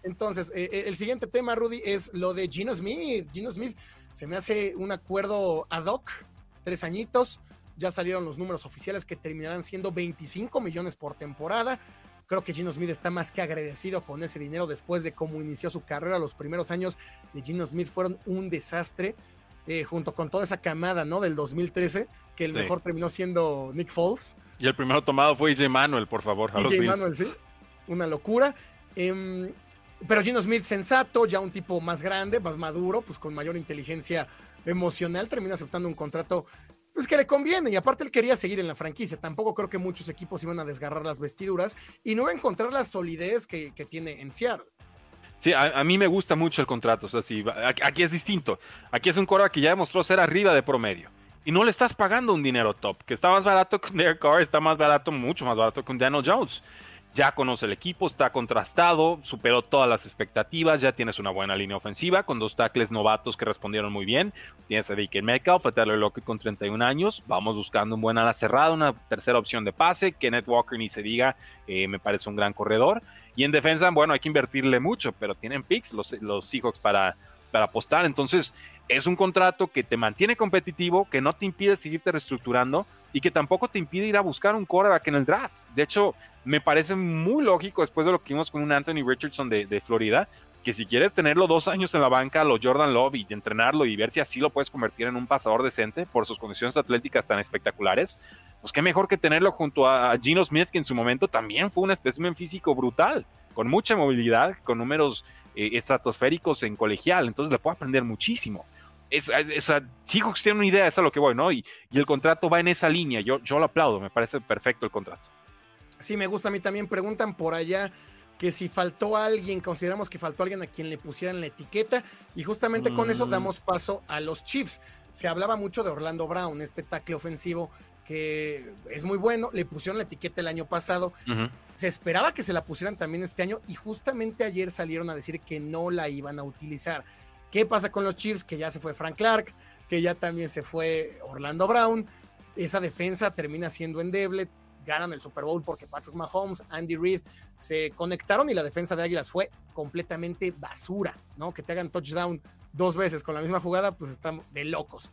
Entonces, eh, eh, el siguiente tema, Rudy, es lo de Gino Smith. Gino Smith se me hace un acuerdo ad hoc, tres añitos. Ya salieron los números oficiales que terminarán siendo 25 millones por temporada. Creo que Gino Smith está más que agradecido con ese dinero después de cómo inició su carrera. Los primeros años de Gino Smith fueron un desastre, eh, junto con toda esa camada ¿no? del 2013, que el mejor terminó siendo Nick Foles. Y el primero tomado fue J. Manuel, por favor. J. Manuel, sí. Una locura. Em, pero Gino Smith, sensato, ya un tipo más grande, más maduro, pues con mayor inteligencia emocional, termina aceptando un contrato pues que le conviene. Y aparte él quería seguir en la franquicia. Tampoco creo que muchos equipos iban a desgarrar las vestiduras y no a encontrar la solidez que, tiene en Seattle. Sí, a, mí me gusta mucho el contrato. O sea, aquí es distinto. Aquí es un coro que ya demostró ser arriba de promedio. Y no le estás pagando un dinero top, que está más barato que Derek Carr, está más barato, mucho más barato que Daniel Jones. Ya conoce el equipo, está contrastado, superó todas las expectativas, ya tienes una buena línea ofensiva con dos tackles novatos que respondieron muy bien. Tienes a DK Metcalf, a Tyler Lockett con 31 años. Vamos buscando un buen ala cerrada, una tercera opción de pase. Kenneth Walker ni se diga, eh, me parece un gran corredor. Y en defensa, bueno, hay que invertirle mucho, pero tienen picks los, los Seahawks para, para apostar. Entonces, es un contrato que te mantiene competitivo, que no te impide seguirte reestructurando y que tampoco te impide ir a buscar un quarterback en el draft. De hecho, me parece muy lógico después de lo que vimos con un Anthony Richardson de, Florida, que si quieres tenerlo dos años en la banca, lo Jordan Love y entrenarlo y ver si así lo puedes convertir en un pasador decente por sus condiciones atléticas tan espectaculares, pues qué mejor que tenerlo junto a Gino Smith, que en su momento también fue un espécimen físico brutal, con mucha movilidad, con números eh, estratosféricos en colegial, entonces le puedo aprender muchísimo es, esa, Seahawks tiene una idea, es a lo que voy, ¿no? Y, el contrato va en esa línea. Yo, yo lo aplaudo, me parece perfecto el contrato. Sí, me gusta a mí también. Preguntan por allá que si faltó alguien, consideramos que faltó alguien a quien le pusieran la etiqueta. Y justamente con eso mm. damos paso a los Chiefs. Se hablaba mucho de Orlando Brown, este tackle ofensivo que es muy bueno. Le pusieron la etiqueta el año pasado. Se esperaba que se la pusieran también este año. Y justamente ayer salieron a decir que no la iban a utilizar. ¿Qué pasa con los Chiefs? Que ya se fue Frank Clark, que ya también se fue Orlando Brown. Esa defensa termina siendo endeble. Ganan el Super Bowl porque Patrick Mahomes, Andy Reid se conectaron y la defensa de Águilas fue completamente basura, ¿no? Que te hagan touchdown dos veces con la misma jugada, pues están de locos.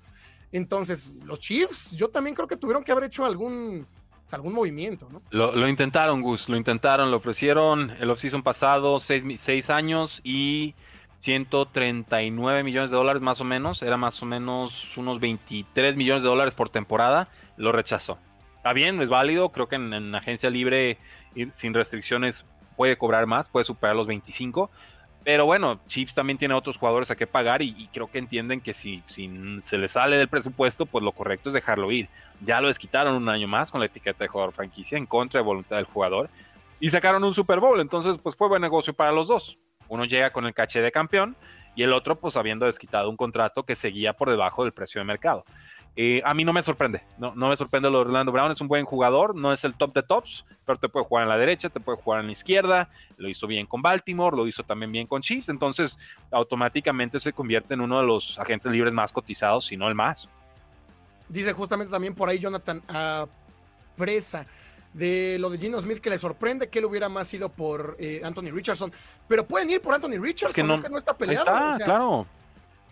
Entonces, los Chiefs, yo también creo que tuvieron que haber hecho algún, pues, algún movimiento, ¿no? Lo, intentaron, Gus, lo intentaron, lo ofrecieron el offseason pasado, seis, seis años y 139 millones de dólares más o menos, era más o menos unos 23 millones de dólares por temporada, lo rechazó. Está bien, es válido, creo que en, agencia libre sin restricciones puede cobrar más, puede superar los 25, pero bueno, Chiefs también tiene otros jugadores a que pagar y, creo que entienden que si, si, se le sale del presupuesto, pues lo correcto es dejarlo ir. Ya lo desquitaron un año más con la etiqueta de jugador franquicia en contra de voluntad del jugador y sacaron un Super Bowl, entonces pues fue buen negocio para los dos. Uno llega con el caché de campeón y el otro pues habiendo desquitado un contrato que seguía por debajo del precio de mercado. Eh, a mí no me sorprende, no, no me sorprende lo de Orlando Brown, es un buen jugador, no es el top de tops, pero te puede jugar en la derecha, te puede jugar en la izquierda, lo hizo bien con Baltimore, lo hizo también bien con Chiefs, entonces automáticamente se convierte en uno de los agentes libres más cotizados, si no el más. Dice justamente también por ahí Jonathan Presa de lo de Gino Smith que le sorprende que él hubiera más ido por eh, Anthony Richardson. Pero pueden ir por Anthony Richardson, que no, es que no está peleado. claro.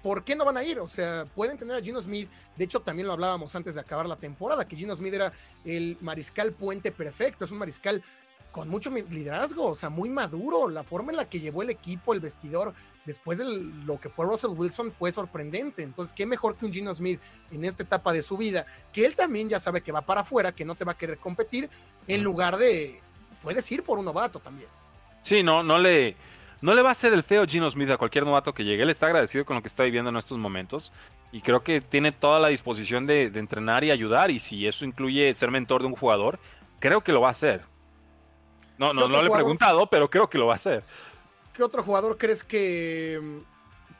¿Por qué no van a ir? O sea, pueden tener a Gino Smith. De hecho, también lo hablábamos antes de acabar la temporada, que Gino Smith era el mariscal puente perfecto. Es un mariscal con mucho liderazgo, o sea, muy maduro. La forma en la que llevó el equipo, el vestidor, después de lo que fue Russell Wilson, fue sorprendente. Entonces, qué mejor que un Gino Smith en esta etapa de su vida, que él también ya sabe que va para afuera, que no te va a querer competir, en lugar de, puedes ir por un novato también. Sí, no, no le, no le va a hacer el feo Gino Smith a cualquier novato que llegue. Él está agradecido con lo que está viviendo en estos momentos y creo que tiene toda la disposición de, de entrenar y ayudar. Y si eso incluye ser mentor de un jugador, creo que lo va a hacer no, no, no le he preguntado, pero creo que lo va a hacer. ¿Qué otro jugador crees que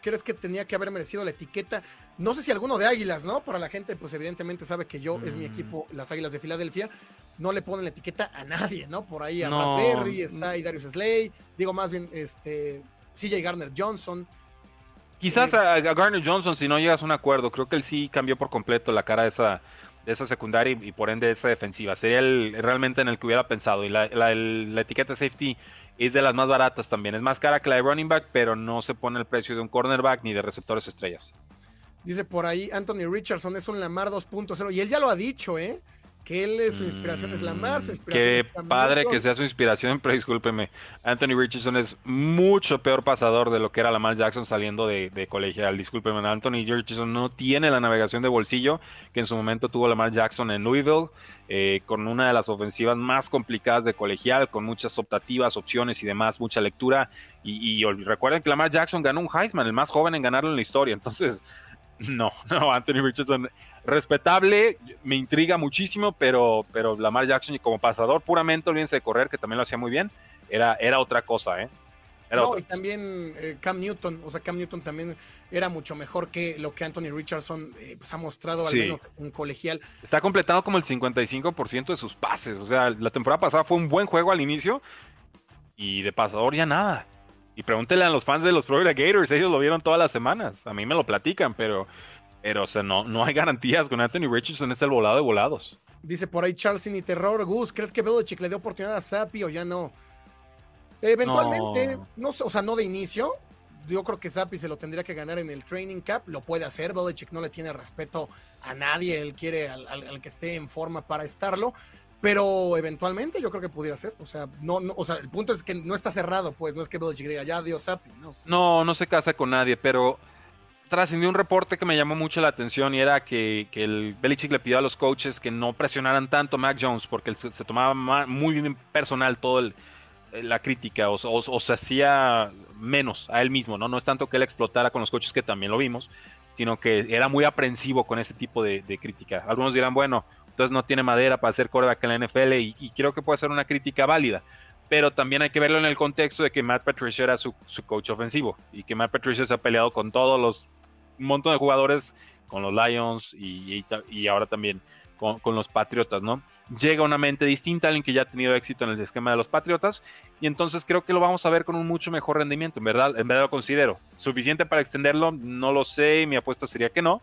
crees que tenía que haber merecido la etiqueta? No sé si alguno de Águilas, ¿no? Para la gente, pues evidentemente sabe que yo es mi mm. equipo, las Águilas de Filadelfia. No le ponen la etiqueta a nadie, ¿no? Por ahí a no. Berry, está ahí Darius Slay, digo más bien, este, CJ Garner Johnson. Quizás eh, a, Garner Johnson, si no llegas a un acuerdo, creo que él sí cambió por completo la cara de esa, de esa secundaria y, por ende esa defensiva. Sería el, realmente en el que hubiera pensado. Y la, la, etiqueta safety es de las más baratas también. Es más cara que la de running back, pero no se pone el precio de un cornerback ni de receptores estrellas. Dice por ahí Anthony Richardson es un Lamar 2.0 y él ya lo ha dicho, ¿eh? Que él es su inspiración es Lamar, su Qué padre que sea su inspiración, pero discúlpeme, Anthony Richardson es mucho peor pasador de lo que era Lamar Jackson saliendo de, colegial. Discúlpeme, Anthony Richardson no tiene la navegación de bolsillo que en su momento tuvo Lamar Jackson en Louisville, eh, con una de las ofensivas más complicadas de colegial, con muchas optativas, opciones y demás, mucha lectura. Y, y recuerden que Lamar Jackson ganó un Heisman, el más joven en ganarlo en la historia. Entonces, no, no, Anthony Richardson respetable, me intriga muchísimo, pero, pero Lamar Jackson como pasador puramente, olvídense de correr, que también lo hacía muy bien, era, era otra cosa, ¿eh? no, y también eh, Cam Newton, o sea, Cam Newton también era mucho mejor que lo que Anthony Richardson eh, pues, ha mostrado al menos en colegial. Está completado como el 55% de sus pases, o sea, la temporada pasada fue un buen juego al inicio y de pasador ya nada. Y pregúntele a los fans de los Florida Gators, ellos lo vieron todas las semanas, a mí me lo platican, pero, pero o sea, no, no hay garantías con Anthony Richardson, es el volado de volados. Dice por ahí Charles y terror, Gus, ¿crees que Belichick le dio oportunidad a Sapi o ya no? Eventualmente, no. o sea, no de inicio. Yo creo que Zappi se lo tendría que ganar en el training cap. Lo puede hacer. Belichick no le tiene respeto a nadie. Él quiere al, que esté en forma para estarlo. Pero eventualmente yo creo que pudiera ser. O sea, no, no, o sea, el punto es que no está cerrado, pues. No es que Belichick diga, ya dio Zappi, no. No, no se casa con nadie, pero trascendió un reporte que me llamó mucho la atención y era que, el Belichick le pidió a los coaches que no presionaran tanto a Mac Jones porque se, tomaba muy bien personal todo el, eh, la crítica o, se hacía menos a él mismo, ¿no? No es tanto que él explotara con los coches, que también lo vimos, sino que era muy aprensivo con ese tipo de, crítica. Algunos dirán, bueno, entonces no tiene madera para hacer coreback en la NFL y, creo que puede ser una crítica válida. Pero también hay que verlo en el contexto de que Matt Patricia era su, coach ofensivo y que Matt Patricia se ha peleado con todos los un montón de jugadores, con los Lions y, y ahora también con, los Patriotas, ¿no? Llega una mente distinta, alguien que ya ha tenido éxito en el esquema de los Patriotas, y entonces creo que lo vamos a ver con un mucho mejor rendimiento, en verdad, en verdad lo considero. ¿Suficiente para extenderlo? No lo sé, mi apuesta sería que no,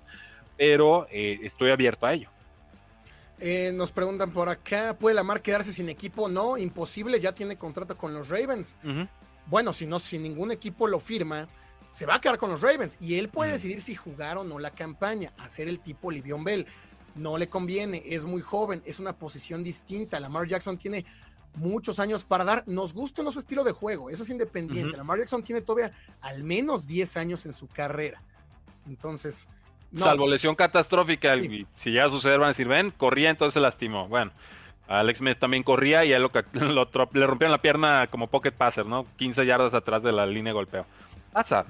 pero eh, estoy abierto a ello. Eh, nos preguntan por acá, ¿puede Lamar quedarse sin equipo? No, imposible, ya tiene contrato con los Ravens. Bueno, si no, si ningún equipo lo firma, se va a quedar con los Ravens y él puede decidir si jugar o no la campaña, hacer el tipo Livion Bell no le conviene, es muy joven, es una posición distinta. Lamar Jackson tiene muchos años para dar, nos gusta en su estilo de juego, eso es independiente. Lamar Jackson tiene todavía al menos 10 años en su carrera. Entonces, Salvo lesión catastrófica, si llega a suceder van a decir, ven, corría, entonces se lastimó. Bueno, Alex Smith también corría y a él lo, le rompieron la pierna como pocket passer, ¿no? 15 yardas atrás de la línea de golpeo. Pasa,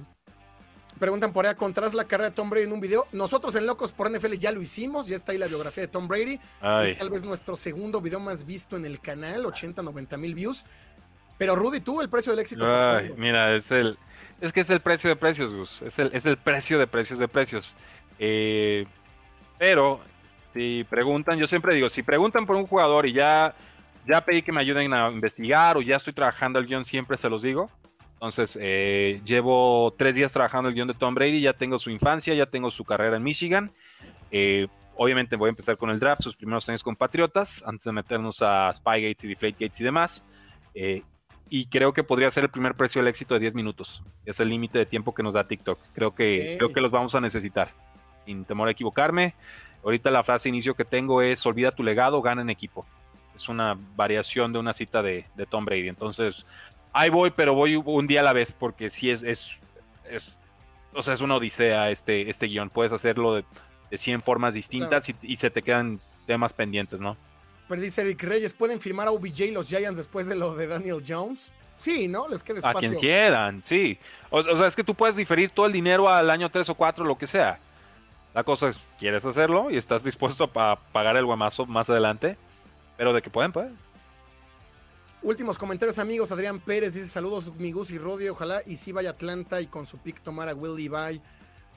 Preguntan por ahí, ¿contras la carrera de Tom Brady en un video? Nosotros en Locos por NFL ya lo hicimos, ya está ahí la biografía de Tom Brady. Es tal vez nuestro segundo video más visto en el canal, 80, 90 mil views. Pero Rudy, tú, el precio del éxito. mira, es el, es que es el precio de precios, Gus. Es el, es el precio de precios de precios. Eh, pero si preguntan, yo siempre digo, si preguntan por un jugador y ya, ya pedí que me ayuden a investigar o ya estoy trabajando el guion, siempre se los digo. Entonces, eh, llevo tres días trabajando el guion de Tom Brady, ya tengo su infancia, ya tengo su carrera en Michigan. Eh, obviamente voy a empezar con el draft, sus primeros años con Patriotas, antes de meternos a Spygates y Deflategates y demás. Eh, y creo que podría ser el primer precio del éxito de 10 minutos. Es el límite de tiempo que nos da TikTok. Creo que, creo que los vamos a necesitar. Sin temor a equivocarme. Ahorita la frase inicio que tengo es, olvida tu legado, gana en equipo. Es una variación de una cita de, de Tom Brady. Entonces, ahí voy, pero voy un día a la vez, porque sí es, es, es o sea, es una odisea este, este guion. Puedes hacerlo de, de 100 formas distintas y, se te quedan temas pendientes, ¿no? Pero dice Eric Reyes, ¿pueden firmar a OBJ los Giants después de lo de Daniel Jones? Sí, ¿no? Les queda espacio. A quien quieran, sí. O, sea, es que tú puedes diferir todo el dinero al año 3 o 4, lo que sea. La cosa es, ¿quieres hacerlo? Y estás dispuesto a pagar el guamazo más adelante. Pero de que pueden, pueden. Últimos comentarios, amigos. Adrián Pérez dice: Saludos, Migus y Rodi. Ojalá y si vaya Atlanta y con su pick tomar a Will Levi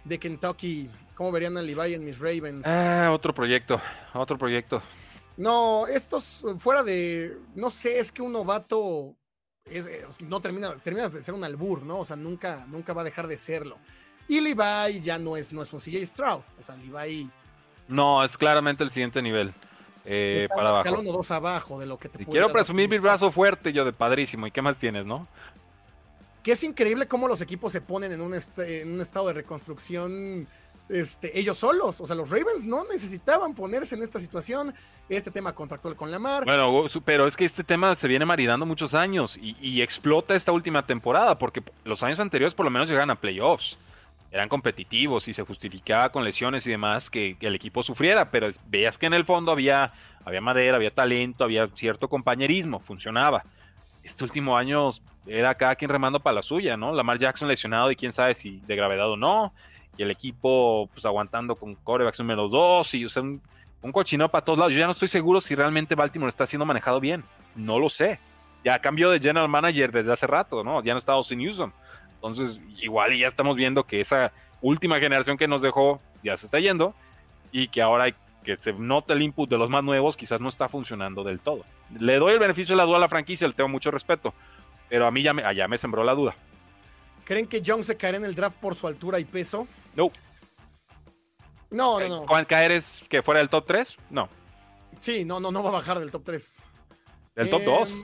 de Kentucky. ¿Cómo verían a Levi en mis Ravens? Ah, otro proyecto, otro proyecto. No, estos fuera de. No sé, es que un novato no termina, termina de ser un albur, ¿no? O sea, nunca, nunca va a dejar de serlo. Y Levi ya no es, no es un CJ Stroud. O sea, Levi. No, es claramente el siguiente nivel. Eh, para abajo. dos abajo de lo que te Quiero presumir mi brazo fuerte, yo de padrísimo. ¿Y qué más tienes, no? Que es increíble cómo los equipos se ponen en un, en un estado de reconstrucción este, ellos solos. O sea, los Ravens no necesitaban ponerse en esta situación. Este tema contractual con Lamar. Bueno, pero es que este tema se viene maridando muchos años y, y explota esta última temporada porque los años anteriores por lo menos llegan a playoffs eran competitivos y se justificaba con lesiones y demás que, el equipo sufriera, pero veías que en el fondo había, había madera, había talento, había cierto compañerismo, funcionaba. Este último año era cada quien remando para la suya, ¿no? Lamar Jackson lesionado y quién sabe si de gravedad o no, y el equipo pues aguantando con corebacks número dos y o sea, un, cochino para todos lados. Yo ya no estoy seguro si realmente Baltimore está siendo manejado bien, no lo sé. ya cambió de general manager desde hace rato, ¿no? Ya no está Austin Newsom. Entonces, igual y ya estamos viendo que esa última generación que nos dejó ya se está yendo y que ahora hay que se nota el input de los más nuevos, quizás no está funcionando del todo. Le doy el beneficio de la duda a la franquicia, le tengo mucho respeto, pero a mí ya me, allá me sembró la duda. ¿Creen que Young se caerá en el draft por su altura y peso? No. No, no, no. ¿Cuál caer es que fuera del top 3? No. Sí, no, no, no va a bajar del top 3. Del top 2.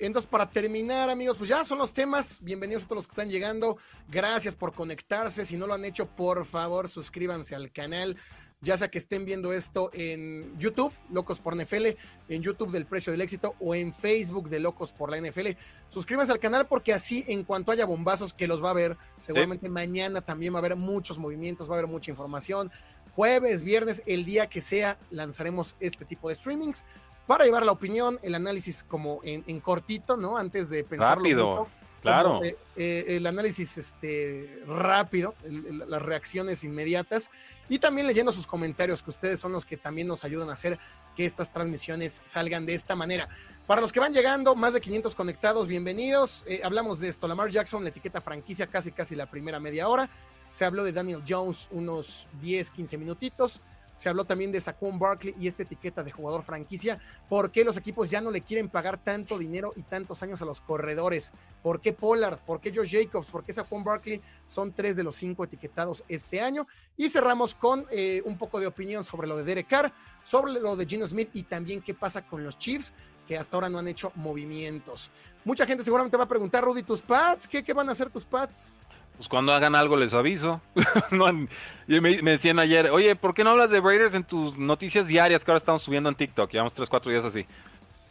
Entonces, para terminar, amigos, pues ya son los temas. Bienvenidos a todos los que están llegando. Gracias por conectarse. Si no lo han hecho, por favor, suscríbanse al canal. Ya sea que estén viendo esto en YouTube, Locos por NFL, en YouTube del Precio del Éxito o en Facebook de Locos por la NFL. Suscríbanse al canal porque así, en cuanto haya bombazos que los va a ver, seguramente mañana también va a haber muchos movimientos, va a haber mucha información. Jueves, viernes, el día que sea, lanzaremos este tipo de streamings para llevar la opinión, el análisis como en, cortito, ¿no? Antes de pensar. Rápido, claro. Eh, eh, el análisis este, rápido, las reacciones inmediatas y también leyendo sus comentarios, que ustedes son los que también nos ayudan a hacer que estas transmisiones salgan de esta manera. Para los que van llegando, más de 500 conectados, bienvenidos. Eh, hablamos de esto, Lamar Jackson, la etiqueta franquicia, casi casi la primera media hora. Se habló de Daniel Jones unos 10, 15 minutitos. Se habló también de Saquon Barkley y esta etiqueta de jugador franquicia. ¿Por qué los equipos ya no le quieren pagar tanto dinero y tantos años a los corredores? ¿Por qué Pollard? ¿Por qué Josh Jacobs? ¿Por qué Saquon Barkley? Son tres de los cinco etiquetados este año. Y cerramos con eh, un poco de opinión sobre lo de Derek Carr, sobre lo de Gino Smith y también qué pasa con los Chiefs que hasta ahora no han hecho movimientos. Mucha gente seguramente va a preguntar, Rudy, ¿tus pads? ¿Qué, qué van a hacer tus pads? Pues cuando hagan algo les aviso. me, decían ayer, oye, ¿por qué no hablas de Raiders en tus noticias diarias que ahora estamos subiendo en TikTok? Llevamos 3, 4 días así.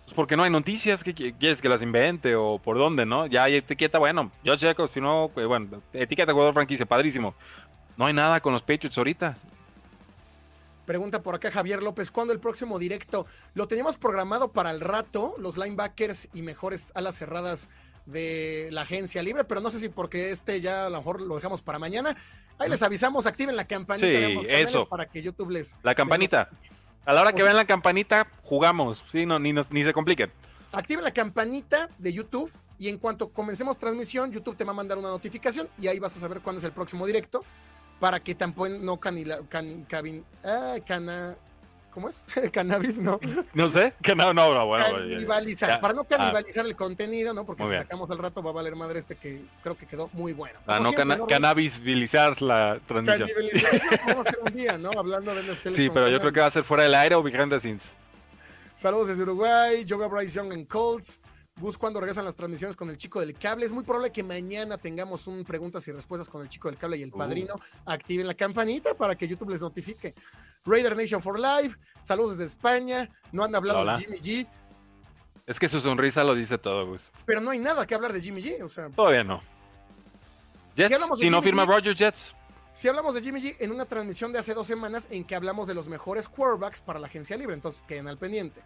Pues porque no hay noticias, ¿qué quieres que las invente o por dónde, no? Ya hay etiqueta, bueno, yo checo, si no, bueno, etiqueta jugador franquicia, padrísimo. No hay nada con los Patriots ahorita. Pregunta por acá Javier López, ¿cuándo el próximo directo? Lo teníamos programado para el rato, los linebackers y mejores alas cerradas de la agencia libre, pero no sé si porque este ya a lo mejor lo dejamos para mañana. Ahí les avisamos, activen la campanita sí, eso. para que YouTube les. La campanita. A la hora que vean la campanita, jugamos. Sí, no, ni, ni se compliquen. Activen la campanita de YouTube y en cuanto comencemos transmisión, YouTube te va a mandar una notificación y ahí vas a saber cuándo es el próximo directo para que tampoco no canila, can, cabin, ah, cana, ¿Cómo es? ¿Cannabis? No. No sé. Que no, no, no, bueno. Canibalizar. Para no canibalizar el contenido, ¿no? Porque si sacamos al rato va a valer madre este que creo que quedó muy bueno. Para no cannabisbilizar la transmisión. Canibalizar un día, ¿no? Hablando de NFL. Sí, pero yo creo que va a ser fuera del aire o behind the scenes. Saludos desde Uruguay. Yoga Bryce Young en Colts. Gus, cuando regresan las transmisiones con el chico del cable? Es muy probable que mañana tengamos un preguntas y respuestas con el chico del cable y el uh. padrino. Activen la campanita para que YouTube les notifique. Raider Nation for Life, saludos desde España, no han hablado de Jimmy G. Es que su sonrisa lo dice todo, Gus. Pero no hay nada que hablar de Jimmy G, o sea. Todavía no. Jets, si, no firma Roger Jets. Si hablamos de Jimmy G en una transmisión de hace dos semanas en que hablamos de los mejores quarterbacks para la agencia libre, entonces queden al pendiente.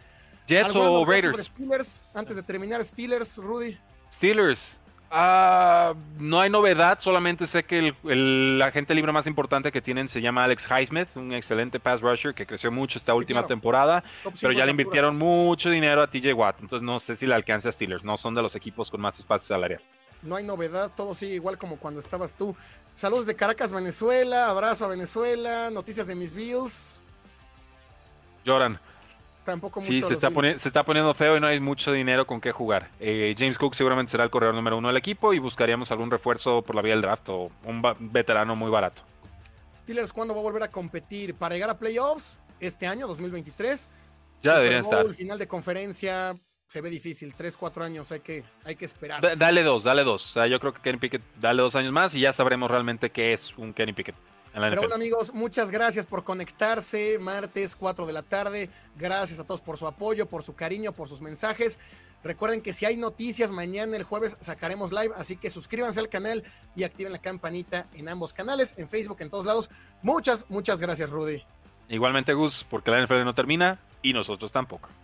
Jets o Raiders. Steelers, antes de terminar, Steelers, Rudy. Steelers. Ah, no hay novedad, solamente sé que el, agente libre más importante que tienen se llama Alex Highsmith, un excelente pass rusher que creció mucho esta última temporada, pero ya le invirtieron mucho dinero a TJ Watt, entonces no sé si le alcanza a Steelers, no son de los equipos con más espacio salarial. No hay novedad, todo sigue igual como cuando estabas tú. Saludos de Caracas, Venezuela, abrazo a Venezuela, noticias de mis Bills. Lloran tampoco mucho. Sí, se está, se está, poniendo feo y no hay mucho dinero con qué jugar. Eh, James Cook seguramente será el corredor número uno del equipo y buscaríamos algún refuerzo por la vía del draft o un veterano muy barato. Steelers, ¿cuándo va a volver a competir? ¿Para llegar a playoffs este año, 2023? Ya deberían estar. El final de conferencia se ve difícil. Tres, cuatro años hay que, hay que esperar. dale dos, dale dos. O sea, yo creo que Kenny Pickett, dale dos años más y ya sabremos realmente qué es un Kenny Pickett. Pero bueno, amigos, muchas gracias por conectarse. Martes, 4 de la tarde. Gracias a todos por su apoyo, por su cariño, por sus mensajes. Recuerden que si hay noticias, mañana el jueves sacaremos live, así que suscríbanse al canal y activen la campanita en ambos canales, en Facebook, en todos lados. Muchas, muchas gracias, Rudy. Igualmente, Gus, porque la NFL no termina y nosotros tampoco.